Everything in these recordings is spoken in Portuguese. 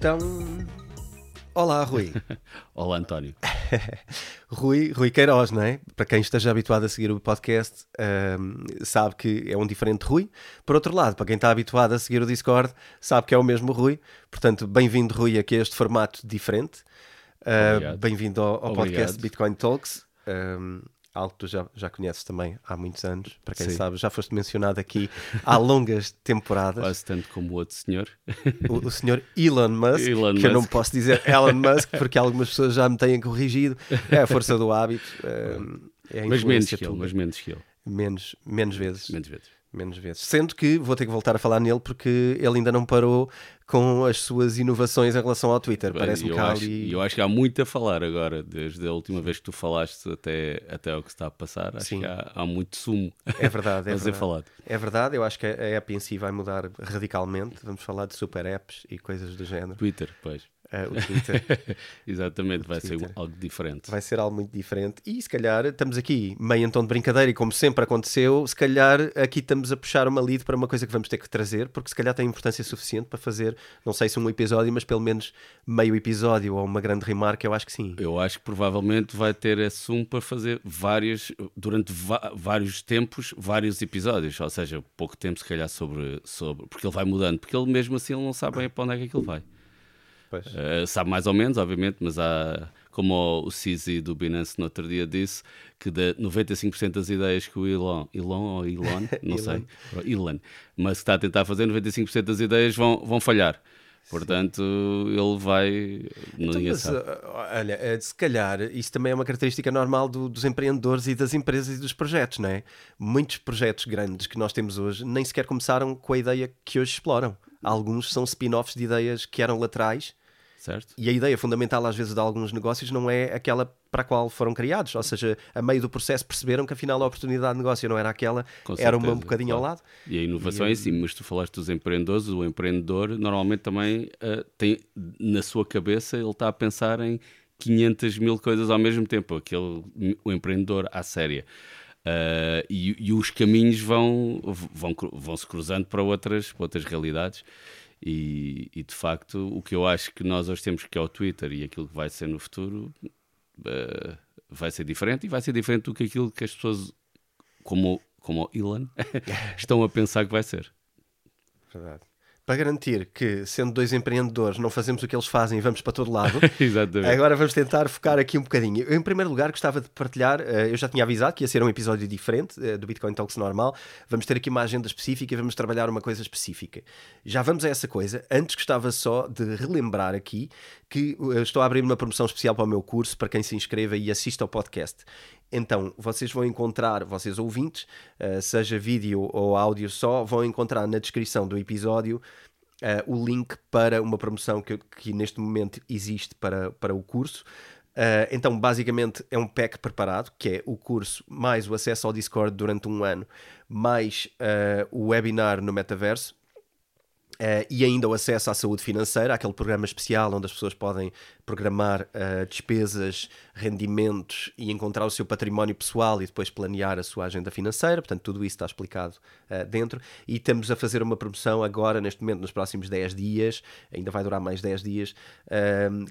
Então, olá Rui. Olá António. Rui, Rui Queiroz, não é? Para quem esteja habituado a seguir o podcast, um, sabe que é um diferente Rui. Por outro lado, para quem está habituado a seguir o Discord, sabe que é o mesmo Rui. Portanto, bem-vindo Rui aqui a este formato diferente. Uh, bem-vindo ao, ao podcast Bitcoin Talks. Um, algo que tu já, já conheces também há muitos anos, para quem Sim. sabe, já foste mencionado aqui há longas temporadas. Quase tanto como o outro senhor. O, o senhor Elon Musk, Elon que Musk. eu não posso dizer Elon Musk, porque algumas pessoas já me têm corrigido. É a força do hábito. É mas menos que ele, mas menos que ele. Menos, menos vezes. Menos vezes menos vezes. Sendo que vou ter que voltar a falar nele porque ele ainda não parou com as suas inovações em relação ao Twitter. Parece-me que há ali... Eu acho que há muito a falar agora, desde a última vez que tu falaste até, até o que está a passar. Acho Sim. que há, há, muito sumo é verdade, é a ser falado. É verdade, eu acho que a app em si vai mudar radicalmente. Vamos falar de super apps e coisas do género. Twitter, pois uh, o Twitter. Exatamente, o vai Twitter. ser algo diferente. Vai ser algo muito diferente. E se calhar estamos aqui meio em tom de brincadeira, e como sempre aconteceu, se calhar aqui estamos a puxar uma lead para uma coisa que vamos ter que trazer, porque se calhar tem importância suficiente para fazer, não sei se um episódio, mas pelo menos meio episódio ou uma grande remarca, eu acho que sim. Eu acho que provavelmente vai ter um para fazer vários, durante vários tempos, vários episódios, ou seja, pouco tempo se calhar sobre, sobre porque ele vai mudando, porque ele mesmo assim ele não sabe bem para onde é que aquilo vai. Uh, sabe mais ou menos, obviamente, mas há, como o Cizi do Binance no outro dia disse, que de 95% das ideias que o Elon, Elon ou Elon, não sei, Elon, mas que está a tentar fazer, 95% das ideias vão, vão falhar. Portanto, Sim. ele vai. Então, mas, sabe. olha, eh, se calhar isso também é uma característica normal do, dos empreendedores e das empresas e dos projetos, não é? Muitos projetos grandes que nós temos hoje nem sequer começaram com a ideia que hoje exploram. Alguns são spin-offs de ideias que eram laterais Certo. E a ideia fundamental, às vezes, de alguns negócios não é aquela para a qual foram criados. Ou seja, a meio do processo perceberam que afinal a oportunidade de negócio não era aquela, certeza, era uma um bocadinho claro. ao lado. E a inovação e, é assim, mas tu falaste dos empreendedores, o empreendedor normalmente também uh, tem na sua cabeça, ele está a pensar em 500 mil coisas ao mesmo tempo, aquele, o empreendedor à séria. Uh, e, e, os caminhos vão, vão, vão se cruzando para outras, para outras realidades. E, e, de facto, o que eu acho que nós hoje temos que é o Twitter e aquilo que vai ser no futuro uh, vai ser diferente e vai ser diferente do que aquilo que as pessoas, como, como o Elon, estão a pensar que vai ser. Verdade para garantir que, sendo dois empreendedores, não fazemos o que eles fazem e vamos para todo lado. Exatamente. Agora vamos tentar focar aqui um bocadinho. Eu, em primeiro lugar, gostava de partilhar, eh, eu já tinha avisado que ia ser um episódio diferente eh, do Bitcoin Talks normal. Vamos ter aqui uma agenda específica e vamos trabalhar uma coisa específica. Já vamos a essa coisa. Antes gostava só de relembrar aqui que eh, estou a abrir uma promoção especial para o meu curso, para quem se inscreva e assista ao podcast. Então, vocês vão encontrar, vocês ouvintes, uh, seja vídeo ou áudio só, vão encontrar na descrição do episódio uh, o link para uma promoção que, que, neste momento existe para, para o curso. Uh, então, basicamente, é um pack preparado, que é o curso mais o acesso ao Discord durante um ano, mais o webinar no metaverso, Uh, e ainda o acesso à saúde financeira, aquele programa especial onde as pessoas podem programar uh, despesas, rendimentos e encontrar o seu património pessoal e depois planear a sua agenda financeira. Portanto, tudo isso está explicado uh, dentro. E estamos a fazer uma promoção agora, neste momento, nos próximos 10 dias, ainda vai durar mais 10 dias,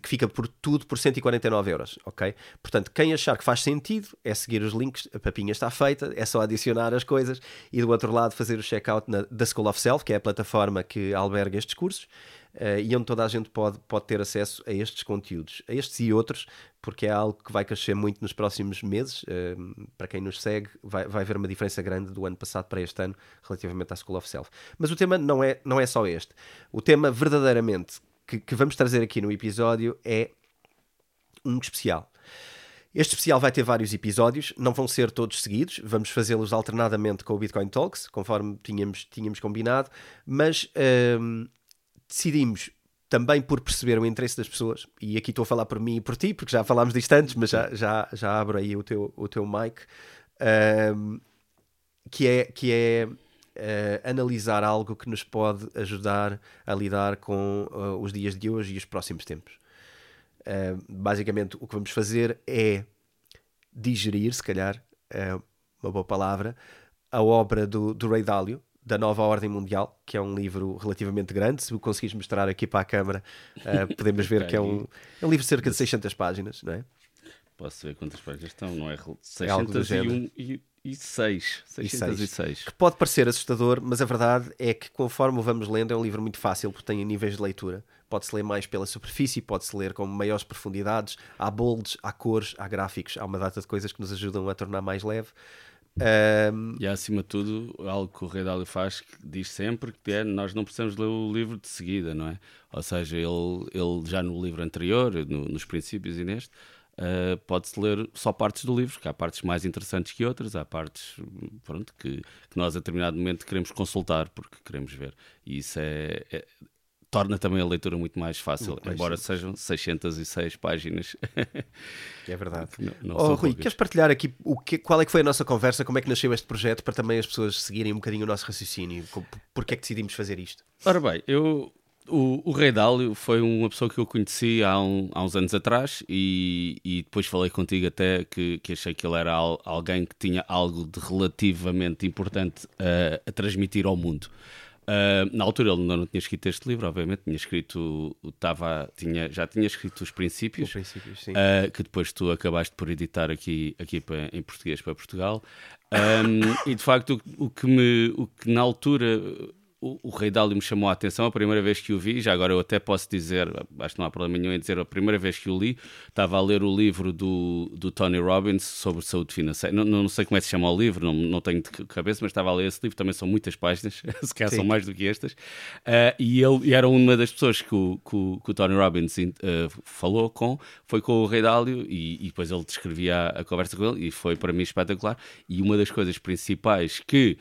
que fica por tudo por 149 euros, ok? Portanto, quem achar que faz sentido é seguir os links, a papinha está feita, é só adicionar as coisas e do outro lado fazer o checkout da School of Self, que é a plataforma que alberga estes cursos uh, e onde toda a gente pode, pode ter acesso a estes conteúdos, a estes e outros, porque é algo que vai crescer muito nos próximos meses. Uh, para quem nos segue, vai, vai haver uma diferença grande do ano passado para este ano relativamente à School of Self. Mas o tema não é, não é só este. O tema verdadeiramente que, que vamos trazer aqui no episódio é um especial. Este especial vai ter vários episódios, não vão ser todos seguidos, vamos fazê-los alternadamente com o Bitcoin Talks, conforme tínhamos, tínhamos combinado, mas hum, decidimos também por perceber o interesse das pessoas, e aqui estou a falar por mim e por ti, porque já falámos disto antes, mas já, já, já abro aí o teu, o teu mic, hum, que é, que é uh, analisar algo que nos pode ajudar a lidar com uh, os dias de hoje e os próximos tempos. Uh, basicamente, o que vamos fazer é digerir, se calhar, uh, uma boa palavra, a obra do, do Ray Dalio, da Nova Ordem Mundial, que é um livro relativamente grande. Se o conseguires mostrar aqui para a câmara, uh, podemos ver que é um, é um livro de cerca de 600 páginas, não é? Posso ver quantas páginas estão, não é? 601 é e, e 6. 606. Que pode parecer assustador, mas a verdade é que conforme o vamos lendo, é um livro muito fácil porque tem níveis de leitura. Pode-se ler mais pela superfície, pode-se ler com maiores profundidades. Há bolds, há cores, há gráficos, há uma data de coisas que nos ajudam a tornar mais leve. Um... E acima de tudo, algo que o Rei Dálio faz que diz sempre que é nós não precisamos ler o livro de seguida, não é? Ou seja, ele, ele já no livro anterior, no, nos princípios e neste, uh, pode-se ler só partes do livro, que há partes mais interessantes que outras, há partes pronto, que, que nós a determinado momento queremos consultar porque queremos ver. E isso é, é torna também a leitura muito mais fácil, muito embora sejam 606 páginas. É verdade. Não, não oh, Rui, queres partilhar aqui o que, qual é que foi a nossa conversa, como é que nasceu este projeto, para também as pessoas seguirem um bocadinho o nosso raciocínio? Porque é que decidimos fazer isto? Ora bem, eu o, o Rei Dálio foi uma pessoa que eu conheci há, um, há uns anos atrás e, e, depois falei contigo até que, que achei que ele era al, alguém que tinha algo de relativamente importante a, a transmitir ao mundo. Uh, na altura ele ainda não tinha escrito este livro, obviamente, tinha escrito, tava, tinha, já tinha escrito os princípios, princípios uh, que depois tu acabaste por editar aqui, aqui para, em português para Portugal. Um, e de facto, o, o, que me, o que na altura o, o Rei Dálio me chamou a atenção a primeira vez que o vi, já agora eu até posso dizer, acho que não há problema nenhum em dizer, a primeira vez que o li, estava a ler o livro do, do Tony Robbins sobre saúde financeira. Não, não sei como é que se chama o livro, não, não tenho de cabeça, mas estava a ler esse livro, também são muitas páginas, se calhar são mais do que estas. Uh, e ele e era uma das pessoas que o, que o, que o Tony Robbins uh, falou com, foi com o Rei Dálio, e, e depois ele descrevia a, a conversa com ele, e foi para mim espetacular. E uma das coisas principais que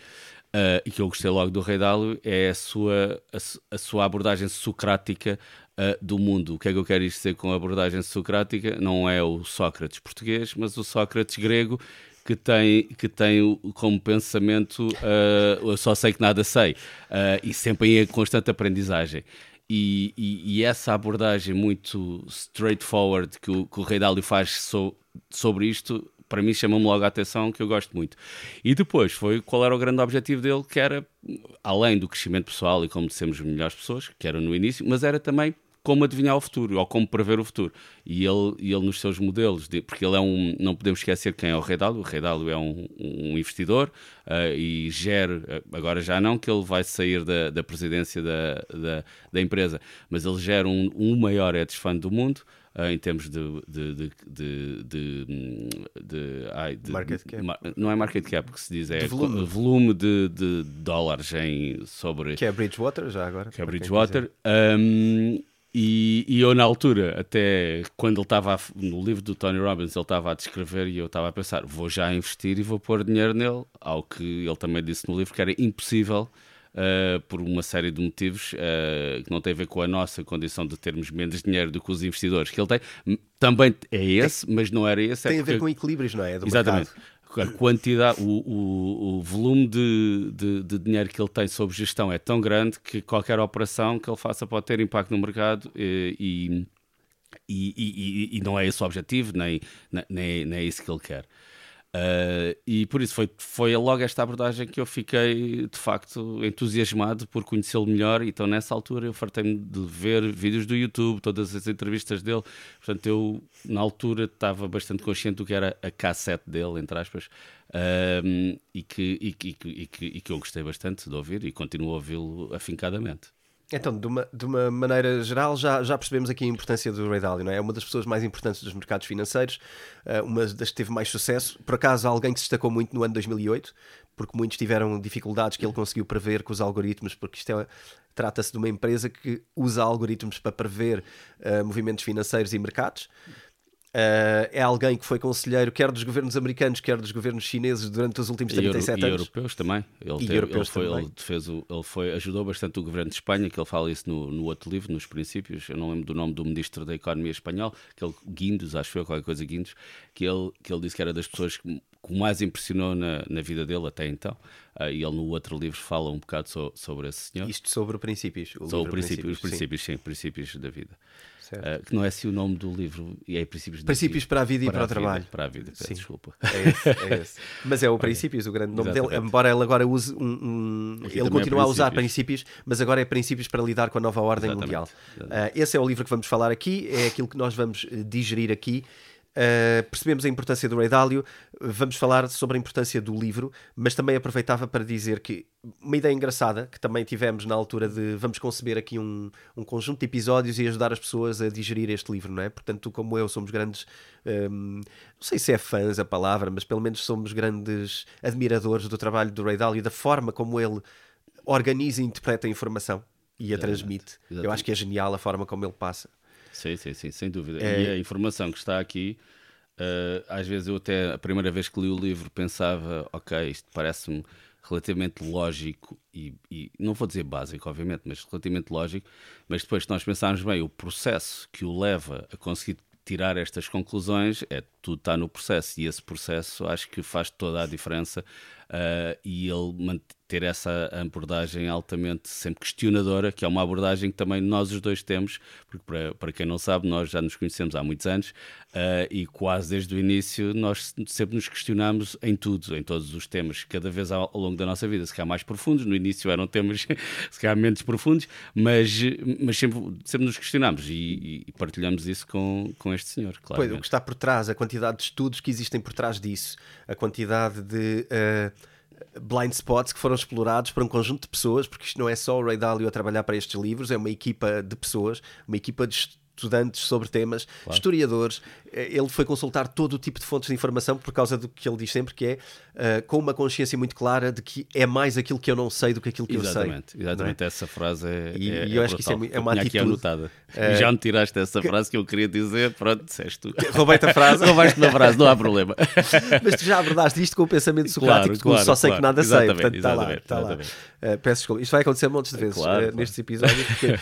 uh, e que eu gostei logo do Rei Dálio, é a sua, a, a sua abordagem socrática uh, do mundo. O que é que eu quero dizer com abordagem socrática? Não é o Sócrates português, mas o Sócrates grego, que tem, que tem como pensamento uh, eu só sei que nada sei, e sempre em constante aprendizagem. E, e, e, essa abordagem muito straightforward que o, que o Rei Dálio faz so, sobre isto para mim chamou-me logo a atenção que eu gosto muito. E depois foi qual era o grande objetivo dele, que era, além do crescimento pessoal e como sermos melhores pessoas, que era no início, mas era também como adivinhar o futuro ou como prever o futuro. E ele, ele nos seus modelos, de, porque ele é um. Não podemos esquecer quem é o Rei Dálio. O Rei é um, um investidor uh, e gera. Agora já não, que ele vai sair da, da presidência da, da, da empresa, mas ele gera um, um maior hedge fund do mundo. Uh, em termos de, de, de, de, de, de, ai, de market cap. não é market cap que se diz, é volume, volume de, de, dólares em, sobre. Que é Bridgewater, já agora. Que é Bridgewater. Um, e, e, eu, na altura, até quando ele estava no livro do Tony Robbins, ele estava a descrever e eu estava a pensar: vou já investir e vou pôr dinheiro nele. Ao que ele também disse no livro que era impossível uh, por uma série de motivos uh, que não tem a ver com a nossa condição de termos menos dinheiro do que os investidores que ele tem. Também é esse, mas não era esse. É tem é porque... a ver com equilíbrios, não é? Do Exatamente. Mercado a quantidade, o, o, o volume de, de, de, dinheiro que ele tem sob gestão é tão grande que qualquer operação que ele faça pode ter impacto no mercado eh, e, e, e, e não é esse o objetivo, nem, nem, nem é isso que ele quer. Uh, e por isso foi, foi logo esta abordagem que eu fiquei de facto entusiasmado por conhecê-lo melhor. Então, nessa altura, eu fartei-me de ver vídeos do YouTube, todas as entrevistas dele. Portanto, eu na altura estava bastante consciente do que era a cassete dele, entre aspas, uh, e, que, e, que, e, que, e que eu gostei bastante de ouvir e continuo a ouvi-lo afincadamente. Então, de uma, de uma maneira geral, já, já percebemos aqui a importância do Ray Dalio, não é? É uma das pessoas mais importantes dos mercados financeiros, eh, uma das que teve mais sucesso. Por acaso, alguém que se destacou muito no ano 2008, porque muitos tiveram dificuldades que ele conseguiu prever com os algoritmos, porque isto é, trata-se de uma empresa que usa algoritmos para prever uh, movimentos financeiros e mercados. Uh, é alguém que foi conselheiro quer dos governos americanos, quer dos governos chineses durante os últimos 37 e, anos. E europeus também. Ele, e teve, europeus ele, foi, também. ele, fez o, ele foi, ajudou bastante o governo de Espanha, que ele fala isso no, no outro livro, nos princípios. Eu não lembro do nome do ministro da Economia espanhol, aquele Guindos, acho que foi qualquer coisa Guindos, que ele, que ele disse que era das pessoas que, que mais impressionou na, na vida dele até então. Uh, e ele no outro livro fala um bocado so, sobre esse senhor. Isto sobre princípios. sobre princípios, princípios, os princípios, sim. sim, princípios da vida. Uh, que não é assim o nome do livro, e é Princípios, princípios para a Vida para e para, o Trabalho. Vida, para a Vida, Sim. desculpa. É esse, é esse. Mas é o Princípios, o grande nome dele, embora ele agora use um. um ele continua é a usar princípios, mas agora é Princípios para lidar com a nova ordem Exatamente. mundial. Exatamente. Uh, esse é o livro que vamos falar aqui, é aquilo que nós vamos digerir aqui. Uh, percebemos a importância do Ray Dalio, vamos falar sobre a importância do livro, mas também aproveitava para dizer que uma ideia engraçada que também tivemos na altura de vamos conceber aqui um, um conjunto de episódios e ajudar as pessoas a digerir este livro, não é? Portanto, tu como eu somos grandes, um, não sei se é fãs a palavra, mas pelo menos somos grandes admiradores do trabalho do Ray Dalio, da forma como ele organiza e interpreta a informação e a Exatamente. transmite. Exatamente. Eu acho que é genial a forma como ele passa. Sim, sim, sim, sem dúvida. É... E a informação que está aqui, uh, às vezes eu até, a primeira vez que li o livro, pensava, ok, isto parece-me relativamente lógico e, e, não vou dizer básico, obviamente, mas relativamente lógico, mas depois se nós pensarmos bem o processo que o leva a conseguir tirar estas conclusões, é tudo está no processo e esse processo acho que faz toda a diferença uh, e ele ter essa abordagem altamente sempre questionadora, que é uma abordagem que também nós os dois temos, porque para, para quem não sabe, nós já nos conhecemos há muitos anos uh, e quase desde o início nós sempre nos questionamos em tudo, em todos os temas, cada vez ao, ao longo da nossa vida, se calhar mais profundos, no início eram temas se calhar menos profundos, mas, mas sempre, sempre nos questionamos e, e partilhamos isso com, com este senhor, claro. o que está por trás, a quantidade de estudos que existem por trás disso, a quantidade de... Uh blind spots que foram explorados por um conjunto de pessoas, porque isto não é só o Ray Dalio a trabalhar para estes livros, é uma equipa de pessoas, uma equipa de estudantes sobre temas, claro. historiadores. Eh, ele foi consultar todo o tipo de fontes de informação por causa do que ele diz sempre, que é uh, com uma consciência muito clara de que é mais aquilo que eu não sei do que aquilo que exatamente, eu sei. Exatamente, é? essa frase é. E, é, e eu é acho que isso é, é uma atitude. anotada. Uh, já me tiraste essa frase que eu queria dizer, pronto, disseste tu. Roubei-te a frase. Roubaste-me a frase, não há problema. Mas tu já abordaste isto com o pensamento socrático, claro, claro, só sei claro, que nada sei. Portanto, está lá. Está lá. Uh, peço desculpa. Isto vai acontecer montes de vezes nestes episódios, porque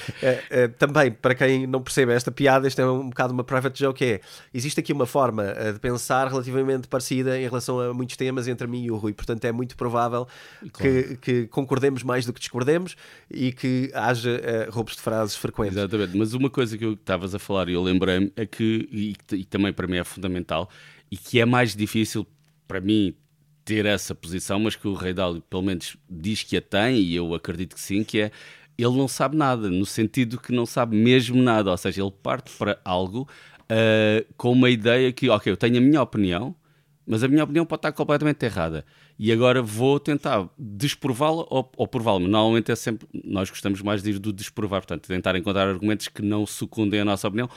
também, para quem não percebe esta piada, isto é um bocado uma private joke, é, existe aqui uma forma de pensar relativamente parecida em relação a muitos temas entre mim e o Rui, portanto é muito provável claro. que, que, concordemos mais do que discordemos e que haja roubos de frases frequentes. Exatamente, mas uma coisa que eu estavas a falar e eu lembrei-me é que, e, e também para mim é fundamental, e que é mais difícil para mim ter essa posição, mas que o Rei Dálio pelo menos diz que a tem, e eu acredito que sim, que é ele não sabe nada, no sentido que não sabe mesmo nada, ou seja, ele parte para algo uh, com uma ideia que, ok, eu tenho a minha opinião, mas a minha opinião pode estar completamente errada. E agora vou tentar desprová-la ou, ou prová-la. Normalmente é sempre, nós gostamos mais de ir do desprovar, portanto, tentar encontrar argumentos que não secundem a nossa opinião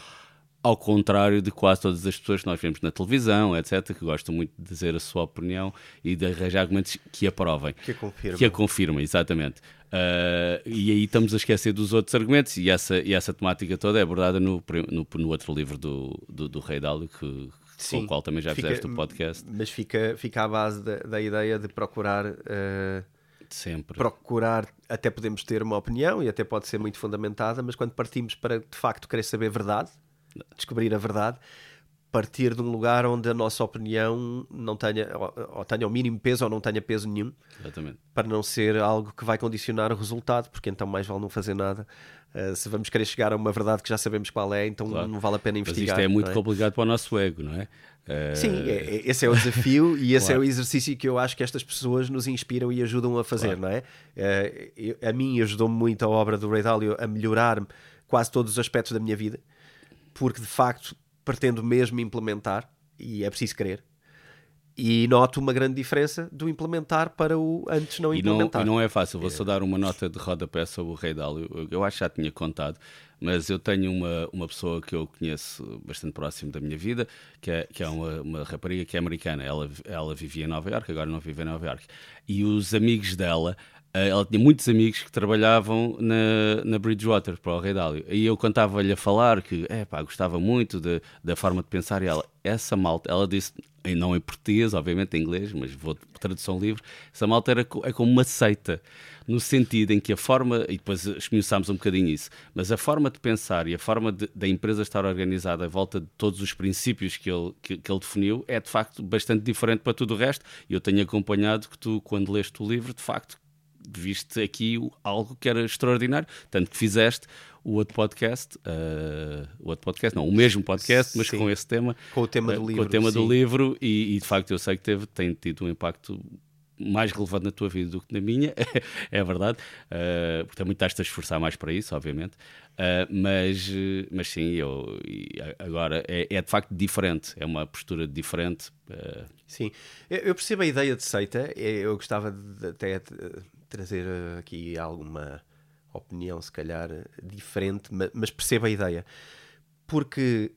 ao contrário de quase todas as pessoas que nós vemos na televisão, etc., que gostam muito de dizer a sua opinião e de arranjar argumentos que a provem. Que a confirmem. Que a confirmem, exatamente. Uh, e aí estamos a esquecer dos outros argumentos e essa, e essa temática toda é abordada no, no, no outro livro do, do, do Rei Dálio, que, Sim, com o qual também já fica, fizeste o podcast. Mas fica, fica à base da, da ideia de procurar... Uh... Sempre. Procurar, até podemos ter uma opinião e até pode ser muito fundamentada, mas quando partimos para de facto querer saber verdade, descobrir a verdade, partir de um lugar onde a nossa opinião não tenha, ou, ou tenha o mínimo peso ou não tenha peso nenhum, Exatamente. para não ser algo que vai condicionar o resultado, porque então mais vale não fazer nada. Uh, se vamos querer chegar a uma verdade que já sabemos qual é, então claro. não vale a pena investigar. Mas isto é muito é? complicado para o nosso ego, não é? Uh... Sim, é, é, esse é o desafio e esse claro. é o exercício que eu acho que estas pessoas nos inspiram e ajudam a fazer, claro. não é? Uh, a mim ajudou-me muito a obra do Ray Dalio a melhorar quase todos os aspectos da minha vida porque de facto pretendo mesmo implementar, e é preciso querer. E noto uma grande diferença do implementar para o antes não implementar. E não, e não é fácil, vou só dar uma nota de rodapé sobre o Rei Dálio. Eu, eu acho que já tinha contado, mas eu tenho uma, uma pessoa que eu conheço bastante próximo da minha vida, que é, que é uma, uma rapariga que é americana. Ela, ela vivia em Nova York, agora não vive em Nova York. E os amigos dela ela tinha muitos amigos que trabalhavam na, na Bridgewater para o Rei Dálio. E eu contava-lhe a falar que é, pá, gostava muito de, da forma de pensar. E ela, essa malta, ela disse, não em português, obviamente em inglês, mas vou de tradução livre. Essa malta era é como uma seita, no sentido em que a forma, e depois esmiuçámos um bocadinho isso, mas a forma de pensar e a forma da empresa estar organizada à volta de todos os princípios que ele, que, que ele definiu é de facto bastante diferente para tudo o resto. E eu tenho acompanhado que tu, quando leste o livro, de facto viste aqui algo que era extraordinário, tanto que fizeste o outro podcast, uh, o outro podcast, não, o mesmo podcast, mas sim. com esse tema, com o tema do uh, livro, com o tema sim. do livro e, e, de facto eu sei que teve, tem tido um impacto mais relevante na tua vida do que na minha, é verdade, uh, porque também estás-te a esforçar mais para isso, obviamente, uh, mas, mas sim, eu, agora é, é, de facto diferente, é uma postura diferente. Sim, eu percebo a ideia de seita, eu gostava de até trazer aqui alguma opinião, se calhar, diferente, mas percebo a ideia. Porque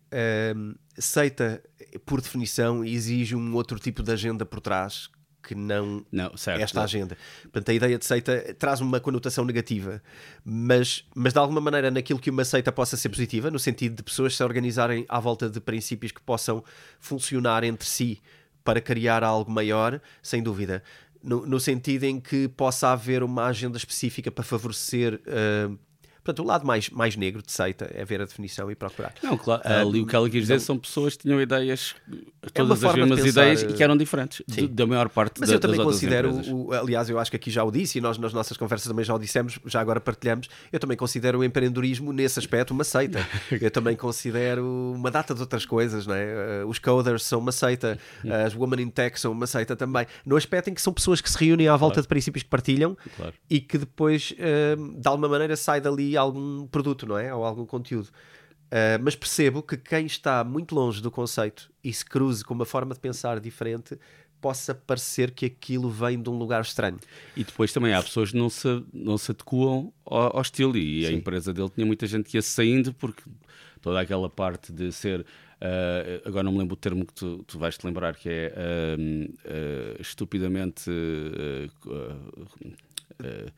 seita, por definição, exige um outro tipo de agenda por trás que não, não certo, esta agenda. Portanto, a ideia de seita traz uma conotação negativa, mas, mas de alguma maneira naquilo que uma seita possa ser positiva, no sentido de pessoas se organizarem à volta de princípios que possam funcionar entre si para criar algo maior, sem dúvida. No, sentido em que possa haver uma agenda específica para favorecer. Uh, Portanto, o lado mais, mais negro de seita é ver a definição e procurar. Não, claro, uh, ali o que ela quis dizer são pessoas que tinham ideias, é todas é as mesmas ideias e que eram diferentes de, da maior parte Mas da, eu também considero, o, aliás, eu acho que aqui já o disse e nós nas nossas conversas também já o dissemos, já agora partilhamos, eu também considero o empreendedorismo nesse aspecto uma seita. eu também considero uma data de outras coisas, não é? Uh, os coders são uma seita, uh, as women in tech são uma seita também, no aspecto em que são pessoas que se reúnem à volta claro. de princípios que partilham claro. e que depois, de alguma maneira, sai dali algum produto, não é? Ou algum conteúdo. Uh, mas percebo que quem está muito longe do conceito e se cruze com uma forma de pensar diferente possa parecer que aquilo vem de um lugar estranho. E depois também há pessoas que não se, não se adequam ao, ao estilo e Sim. a empresa dele tinha muita gente que ia saindo porque toda aquela parte de ser uh, agora não me lembro o termo que tu, tu vais te lembrar que é uh, estupidamente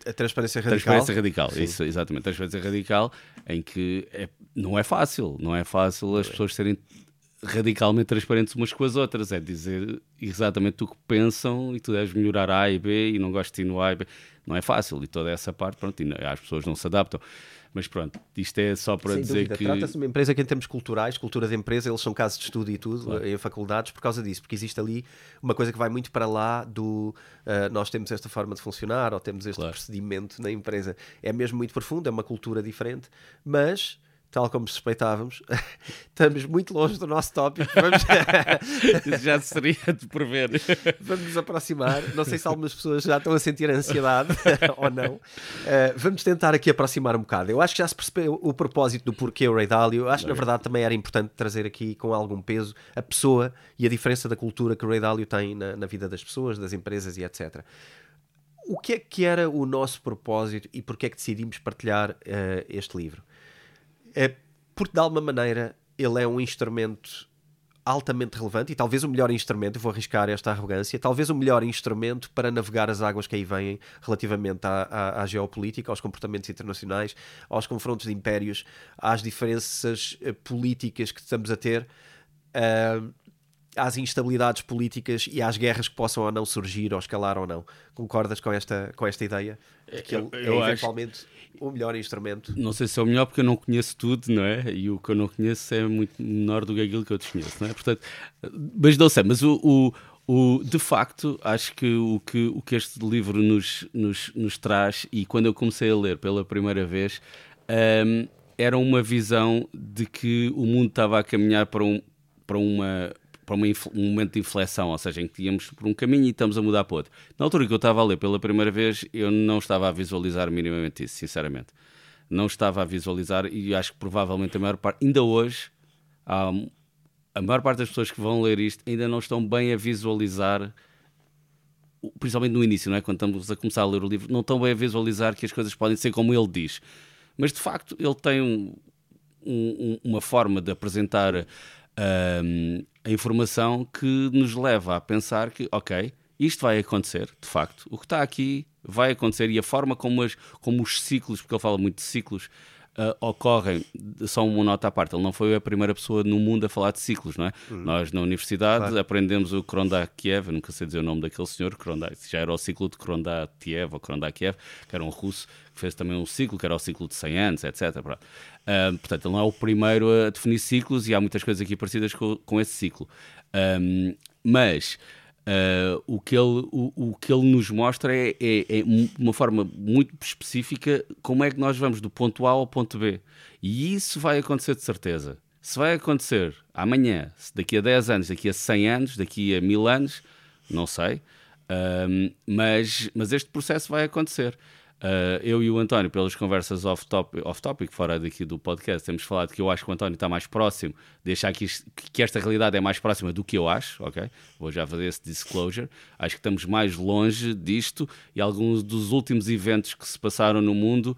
a transparência radical. Transparência radical, Sim. isso, exatamente. Transparência radical, em que é, não é fácil, não é fácil as pessoas serem radicalmente transparentes umas com as outras. É dizer exatamente o que pensam e tu deves melhorar A e B e não gostas de ir no A e B. Não é fácil e toda essa parte, pronto, as pessoas não se adaptam. Mas pronto, isto é só para Sem dizer dúvida. que. Trata-se de uma empresa que, em termos culturais, cultura de empresa, eles são casos de estudo e tudo, claro. em faculdades, por causa disso, porque existe ali uma coisa que vai muito para lá do uh, nós temos esta forma de funcionar ou temos este claro. procedimento na empresa. É mesmo muito profundo, é uma cultura diferente, mas tal como suspeitávamos, estamos muito longe do nosso tópico. Vamos... Isso já seria de prever. Vamos nos aproximar. Não sei se algumas pessoas já estão a sentir ansiedade ou não. Uh, vamos tentar aqui aproximar um bocado. Eu acho que já se percebeu o propósito do porquê o Ray Dalio. Eu acho que, na verdade, também era importante trazer aqui com algum peso a pessoa e a diferença da cultura que o Ray Dalio tem na, na vida das pessoas, das empresas e etc. O que é que era o nosso propósito e porquê é que decidimos partilhar uh, este livro? É porque, de alguma maneira, ele é um instrumento altamente relevante e talvez o melhor instrumento, vou arriscar esta arrogância, talvez o melhor instrumento para navegar as águas que aí vêm relativamente à, à, à geopolítica, aos comportamentos internacionais, aos confrontos de impérios, às diferenças uh, políticas que estamos a ter. Uh, às instabilidades políticas e às guerras que possam ou não surgir ou escalar ou não. Concordas com esta, com esta ideia? De que ele eu, eu é eventualmente acho... o melhor instrumento? Não sei se é o melhor porque eu não conheço tudo, não é? E o que eu não conheço é muito menor do que aquilo que eu desconheço, não é? Portanto, mas não sei, mas o, o, o, de facto, acho que o que, o que este livro nos, nos, nos traz, e quando eu comecei a ler pela primeira vez, um, era uma visão de que o mundo estava a caminhar para, um, para uma para um momento de inflexão, ou seja, em que íamos por um caminho e estamos a mudar para outro. Na altura que eu estava a ler pela primeira vez, eu não estava a visualizar minimamente isso, sinceramente. Não estava a visualizar e acho que provavelmente a maior parte, ainda hoje, a maior parte das pessoas que vão ler isto ainda não estão bem a visualizar, principalmente no início, não é? quando estamos a começar a ler o livro, não estão bem a visualizar que as coisas podem ser como ele diz. Mas de facto, ele tem um, um, uma forma de apresentar um, a informação que nos leva a pensar que, ok, isto vai acontecer, de facto, o que está aqui vai acontecer e a forma como, as, como os ciclos, porque ele fala muito de ciclos, uh, ocorrem, só uma nota à parte, ele não foi a primeira pessoa no mundo a falar de ciclos, não é? Hum. Nós na universidade claro. aprendemos o Kiev, nunca sei dizer o nome daquele senhor, Krondak, já era o ciclo de Kiev ou Kiev, que era um russo que fez também um ciclo, que era o ciclo de 100 anos, etc. Uh, portanto, ele não é o primeiro a definir ciclos e há muitas coisas aqui parecidas com, com esse ciclo. Um, mas Uh, o, que ele, o, o que ele nos mostra é, é, é uma forma muito específica como é que nós vamos do ponto A ao ponto B. E isso vai acontecer de certeza. Se vai acontecer amanhã, daqui a 10 anos, daqui a 100 anos, daqui a 1000 anos, não sei, uh, mas, mas este processo vai acontecer. Uh, eu e o António, pelas conversas off-topic, off -topic, fora daqui do podcast, temos falado que eu acho que o António está mais próximo de achar que, isto, que esta realidade é mais próxima do que eu acho, ok? Vou já fazer esse disclosure. Acho que estamos mais longe disto e alguns dos últimos eventos que se passaram no mundo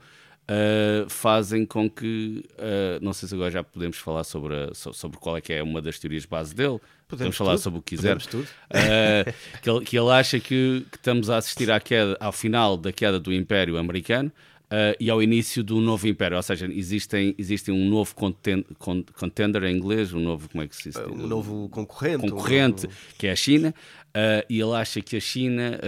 uh, fazem com que. Uh, não sei se agora já podemos falar sobre, a, sobre qual é que é uma das teorias base dele. Podemos, podemos falar sobre o que quiser. Uh, que, ele, que ele acha que, que, estamos a assistir à queda, ao final da queda do Império Americano. Uh, e ao início do novo império, ou seja, existem, existem um novo contender em inglês, um novo, como é que se diz? Um novo concorrente. Concorrente, um novo... que é a China, Uh, e ele acha que a China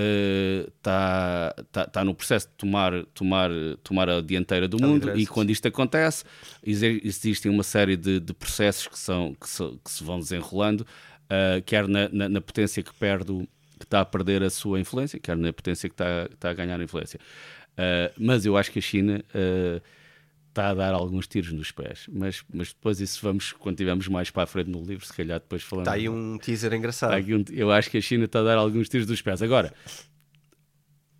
está uh, tá, tá no processo de tomar, tomar, tomar a dianteira do a mundo e quando isto acontece existem uma série de, de processos que, são, que, se, que se vão desenrolando, quer na, na, na, potência que perde, que está a perder a sua influência, quer na potência que está, está a ganhar influência. Mas eu acho que a China está a dar alguns tiros nos pés. Mas, mas depois isso vamos, quando tivermos mais para a frente no livro, se calhar depois falamos. Está aí um teaser engraçado. Um, eu acho que a China está a dar alguns tiros nos pés. Agora,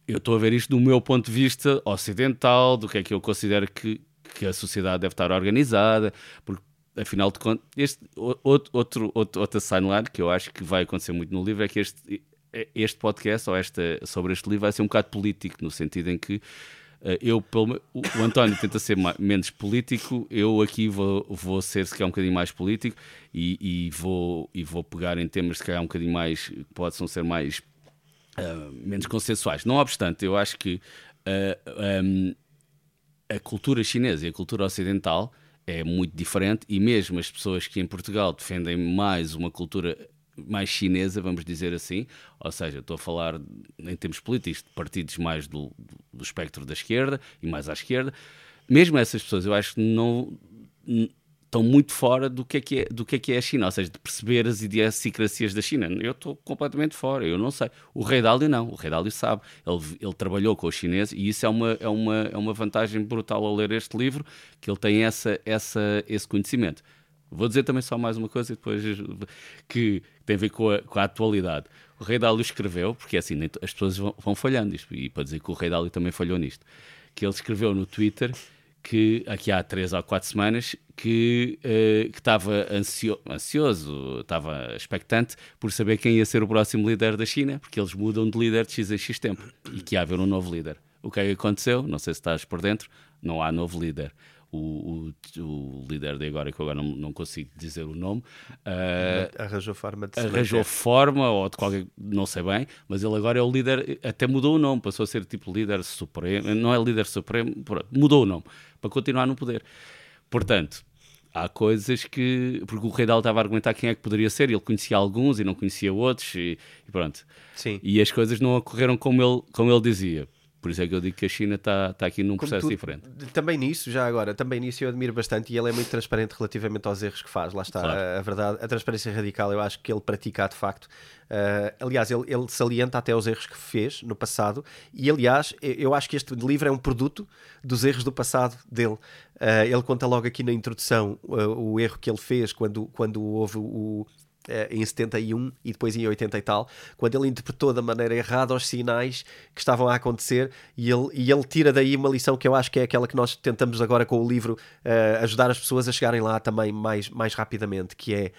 eu estou a ver isto do meu ponto de vista ocidental, do que é que eu considero que, que a sociedade deve estar organizada, porque afinal de contas, este outro, outro, outro, outra sideline que eu acho que vai acontecer muito no livro é que este, este podcast ou esta, sobre este livro vai ser um bocado político, no sentido em que eh, eu, pelo, o, António tenta ser mais, menos político, eu aqui vou, vou ser se calhar um bocadinho mais político e, e, vou, e vou pegar em temas se calhar um bocadinho mais, que possam ser mais uh, menos consensuais. Não obstante, eu acho que uh, eh, um, a cultura chinesa e a cultura ocidental é muito diferente e mesmo as pessoas que em Portugal defendem mais uma cultura mais chinesa, vamos dizer assim, ou seja, estou a falar em termos políticos de partidos mais do, do espectro da esquerda e mais à esquerda, mesmo essas pessoas eu acho que não estão muito fora do que é que é, do que é, que é a China, ou seja, de perceber as idiosincrasias da China. Eu estou completamente fora, eu não sei. O Rei Dálio não, o Rei Dálio sabe. Ele, ele trabalhou com os chineses e isso é uma, é, uma, é uma vantagem brutal ao ler este livro, que ele tem essa, essa, esse conhecimento. Vou dizer também só mais uma coisa depois que tem a ver com a, com a atualidade. O Rei Dálio escreveu, porque é assim, as pessoas vão, vão falhando isto, e para dizer que o Rei Dálio também falhou nisto, que ele escreveu no Twitter que aqui há três ou quatro semanas que, uh, estava ansio, ansioso, estava expectante por saber quem ia ser o próximo líder da China, porque eles mudam de líder de X em X tempo e que ia haver um novo líder. O que é que aconteceu? Não sei se estás por dentro, não há novo líder o, o, o, líder de agora, que eu agora não, não consigo dizer o nome, uh, arranjou forma de arranjou forma, ou de qualquer, não sei bem, mas ele agora é o líder, até mudou o nome, passou a ser tipo líder supremo, não é líder supremo, mudou o nome, para continuar no poder. Portanto, há coisas que. Porque o Rei Dal estava a argumentar quem é que poderia ser, ele conhecia alguns e não conhecia outros, e, e pronto. Sim. E as coisas não ocorreram como ele, como ele dizia. Por isso é que eu digo que a China está, está aqui num Como processo tu, diferente. Também nisso, já agora, também nisso eu admiro bastante e ele é muito transparente relativamente aos erros que faz. Lá está claro. a, a, verdade, a transparência radical, eu acho que ele pratica de facto. Uh, aliás, ele, ele salienta até os erros que fez no passado e, aliás, eu acho que este livro é um produto dos erros do passado dele. Uh, ele conta logo aqui na introdução uh, o erro que ele fez quando, quando houve o, em 71 e depois em 80 e tal, quando ele interpretou da maneira errada os sinais que estavam a acontecer e ele, e ele tira daí uma lição que eu acho que é aquela que nós tentamos agora com o livro uh, ajudar as pessoas a chegarem lá também mais, mais rapidamente, que é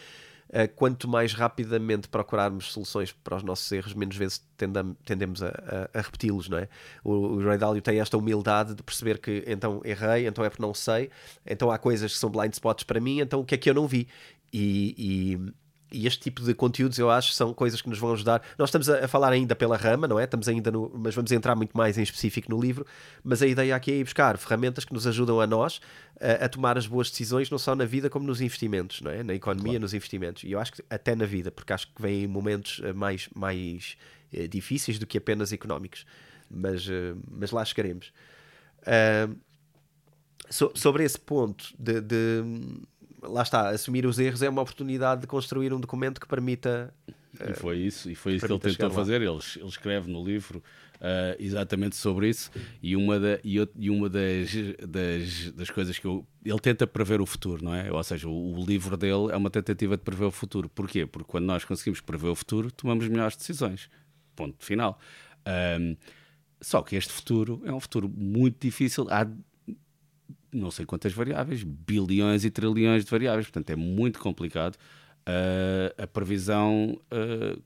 Uh, quanto mais rapidamente procurarmos soluções para os nossos erros, menos vezes tendam, tendemos a, a, a repeti-los, não é? O, o Ray Dalio tem esta humildade de perceber que então errei, então é porque não sei, então há coisas que são blind spots para mim, então o que é que eu não vi? E, e, e este tipo de conteúdos eu acho são coisas que nos vão ajudar. Nós estamos a, a, falar ainda pela rama, não é? Estamos ainda no, mas vamos entrar muito mais em específico no livro. Mas a ideia aqui é ir buscar ferramentas que nos ajudam a nós a, a tomar as boas decisões, não só na vida como nos investimentos, não é? Na economia, claro. nos investimentos. E eu acho que até na vida, porque acho que vem momentos eh, mais, mais eh, difíceis do que apenas económicos. Mas, eh, mas lá chegaremos. Uh, so, sobre esse ponto de, de lá está, assumir os erros é uma oportunidade de construir um documento que permita E foi isso, e foi isso que ele tentou fazer. Ele, ele escreve no livro uh, exatamente sobre isso. E uma, da, e, e uma das, das, das, coisas que eu. Ele tenta prever o futuro, não é? Ou seja, o, o, livro dele é uma tentativa de prever o futuro. Porquê? Porque quando nós conseguimos prever o futuro, tomamos melhores decisões. Ponto final. Um, só que este futuro é um futuro muito difícil. Há não sei quantas variáveis, bilhões e trilhões de variáveis. Portanto, é muito complicado uh, a previsão uh,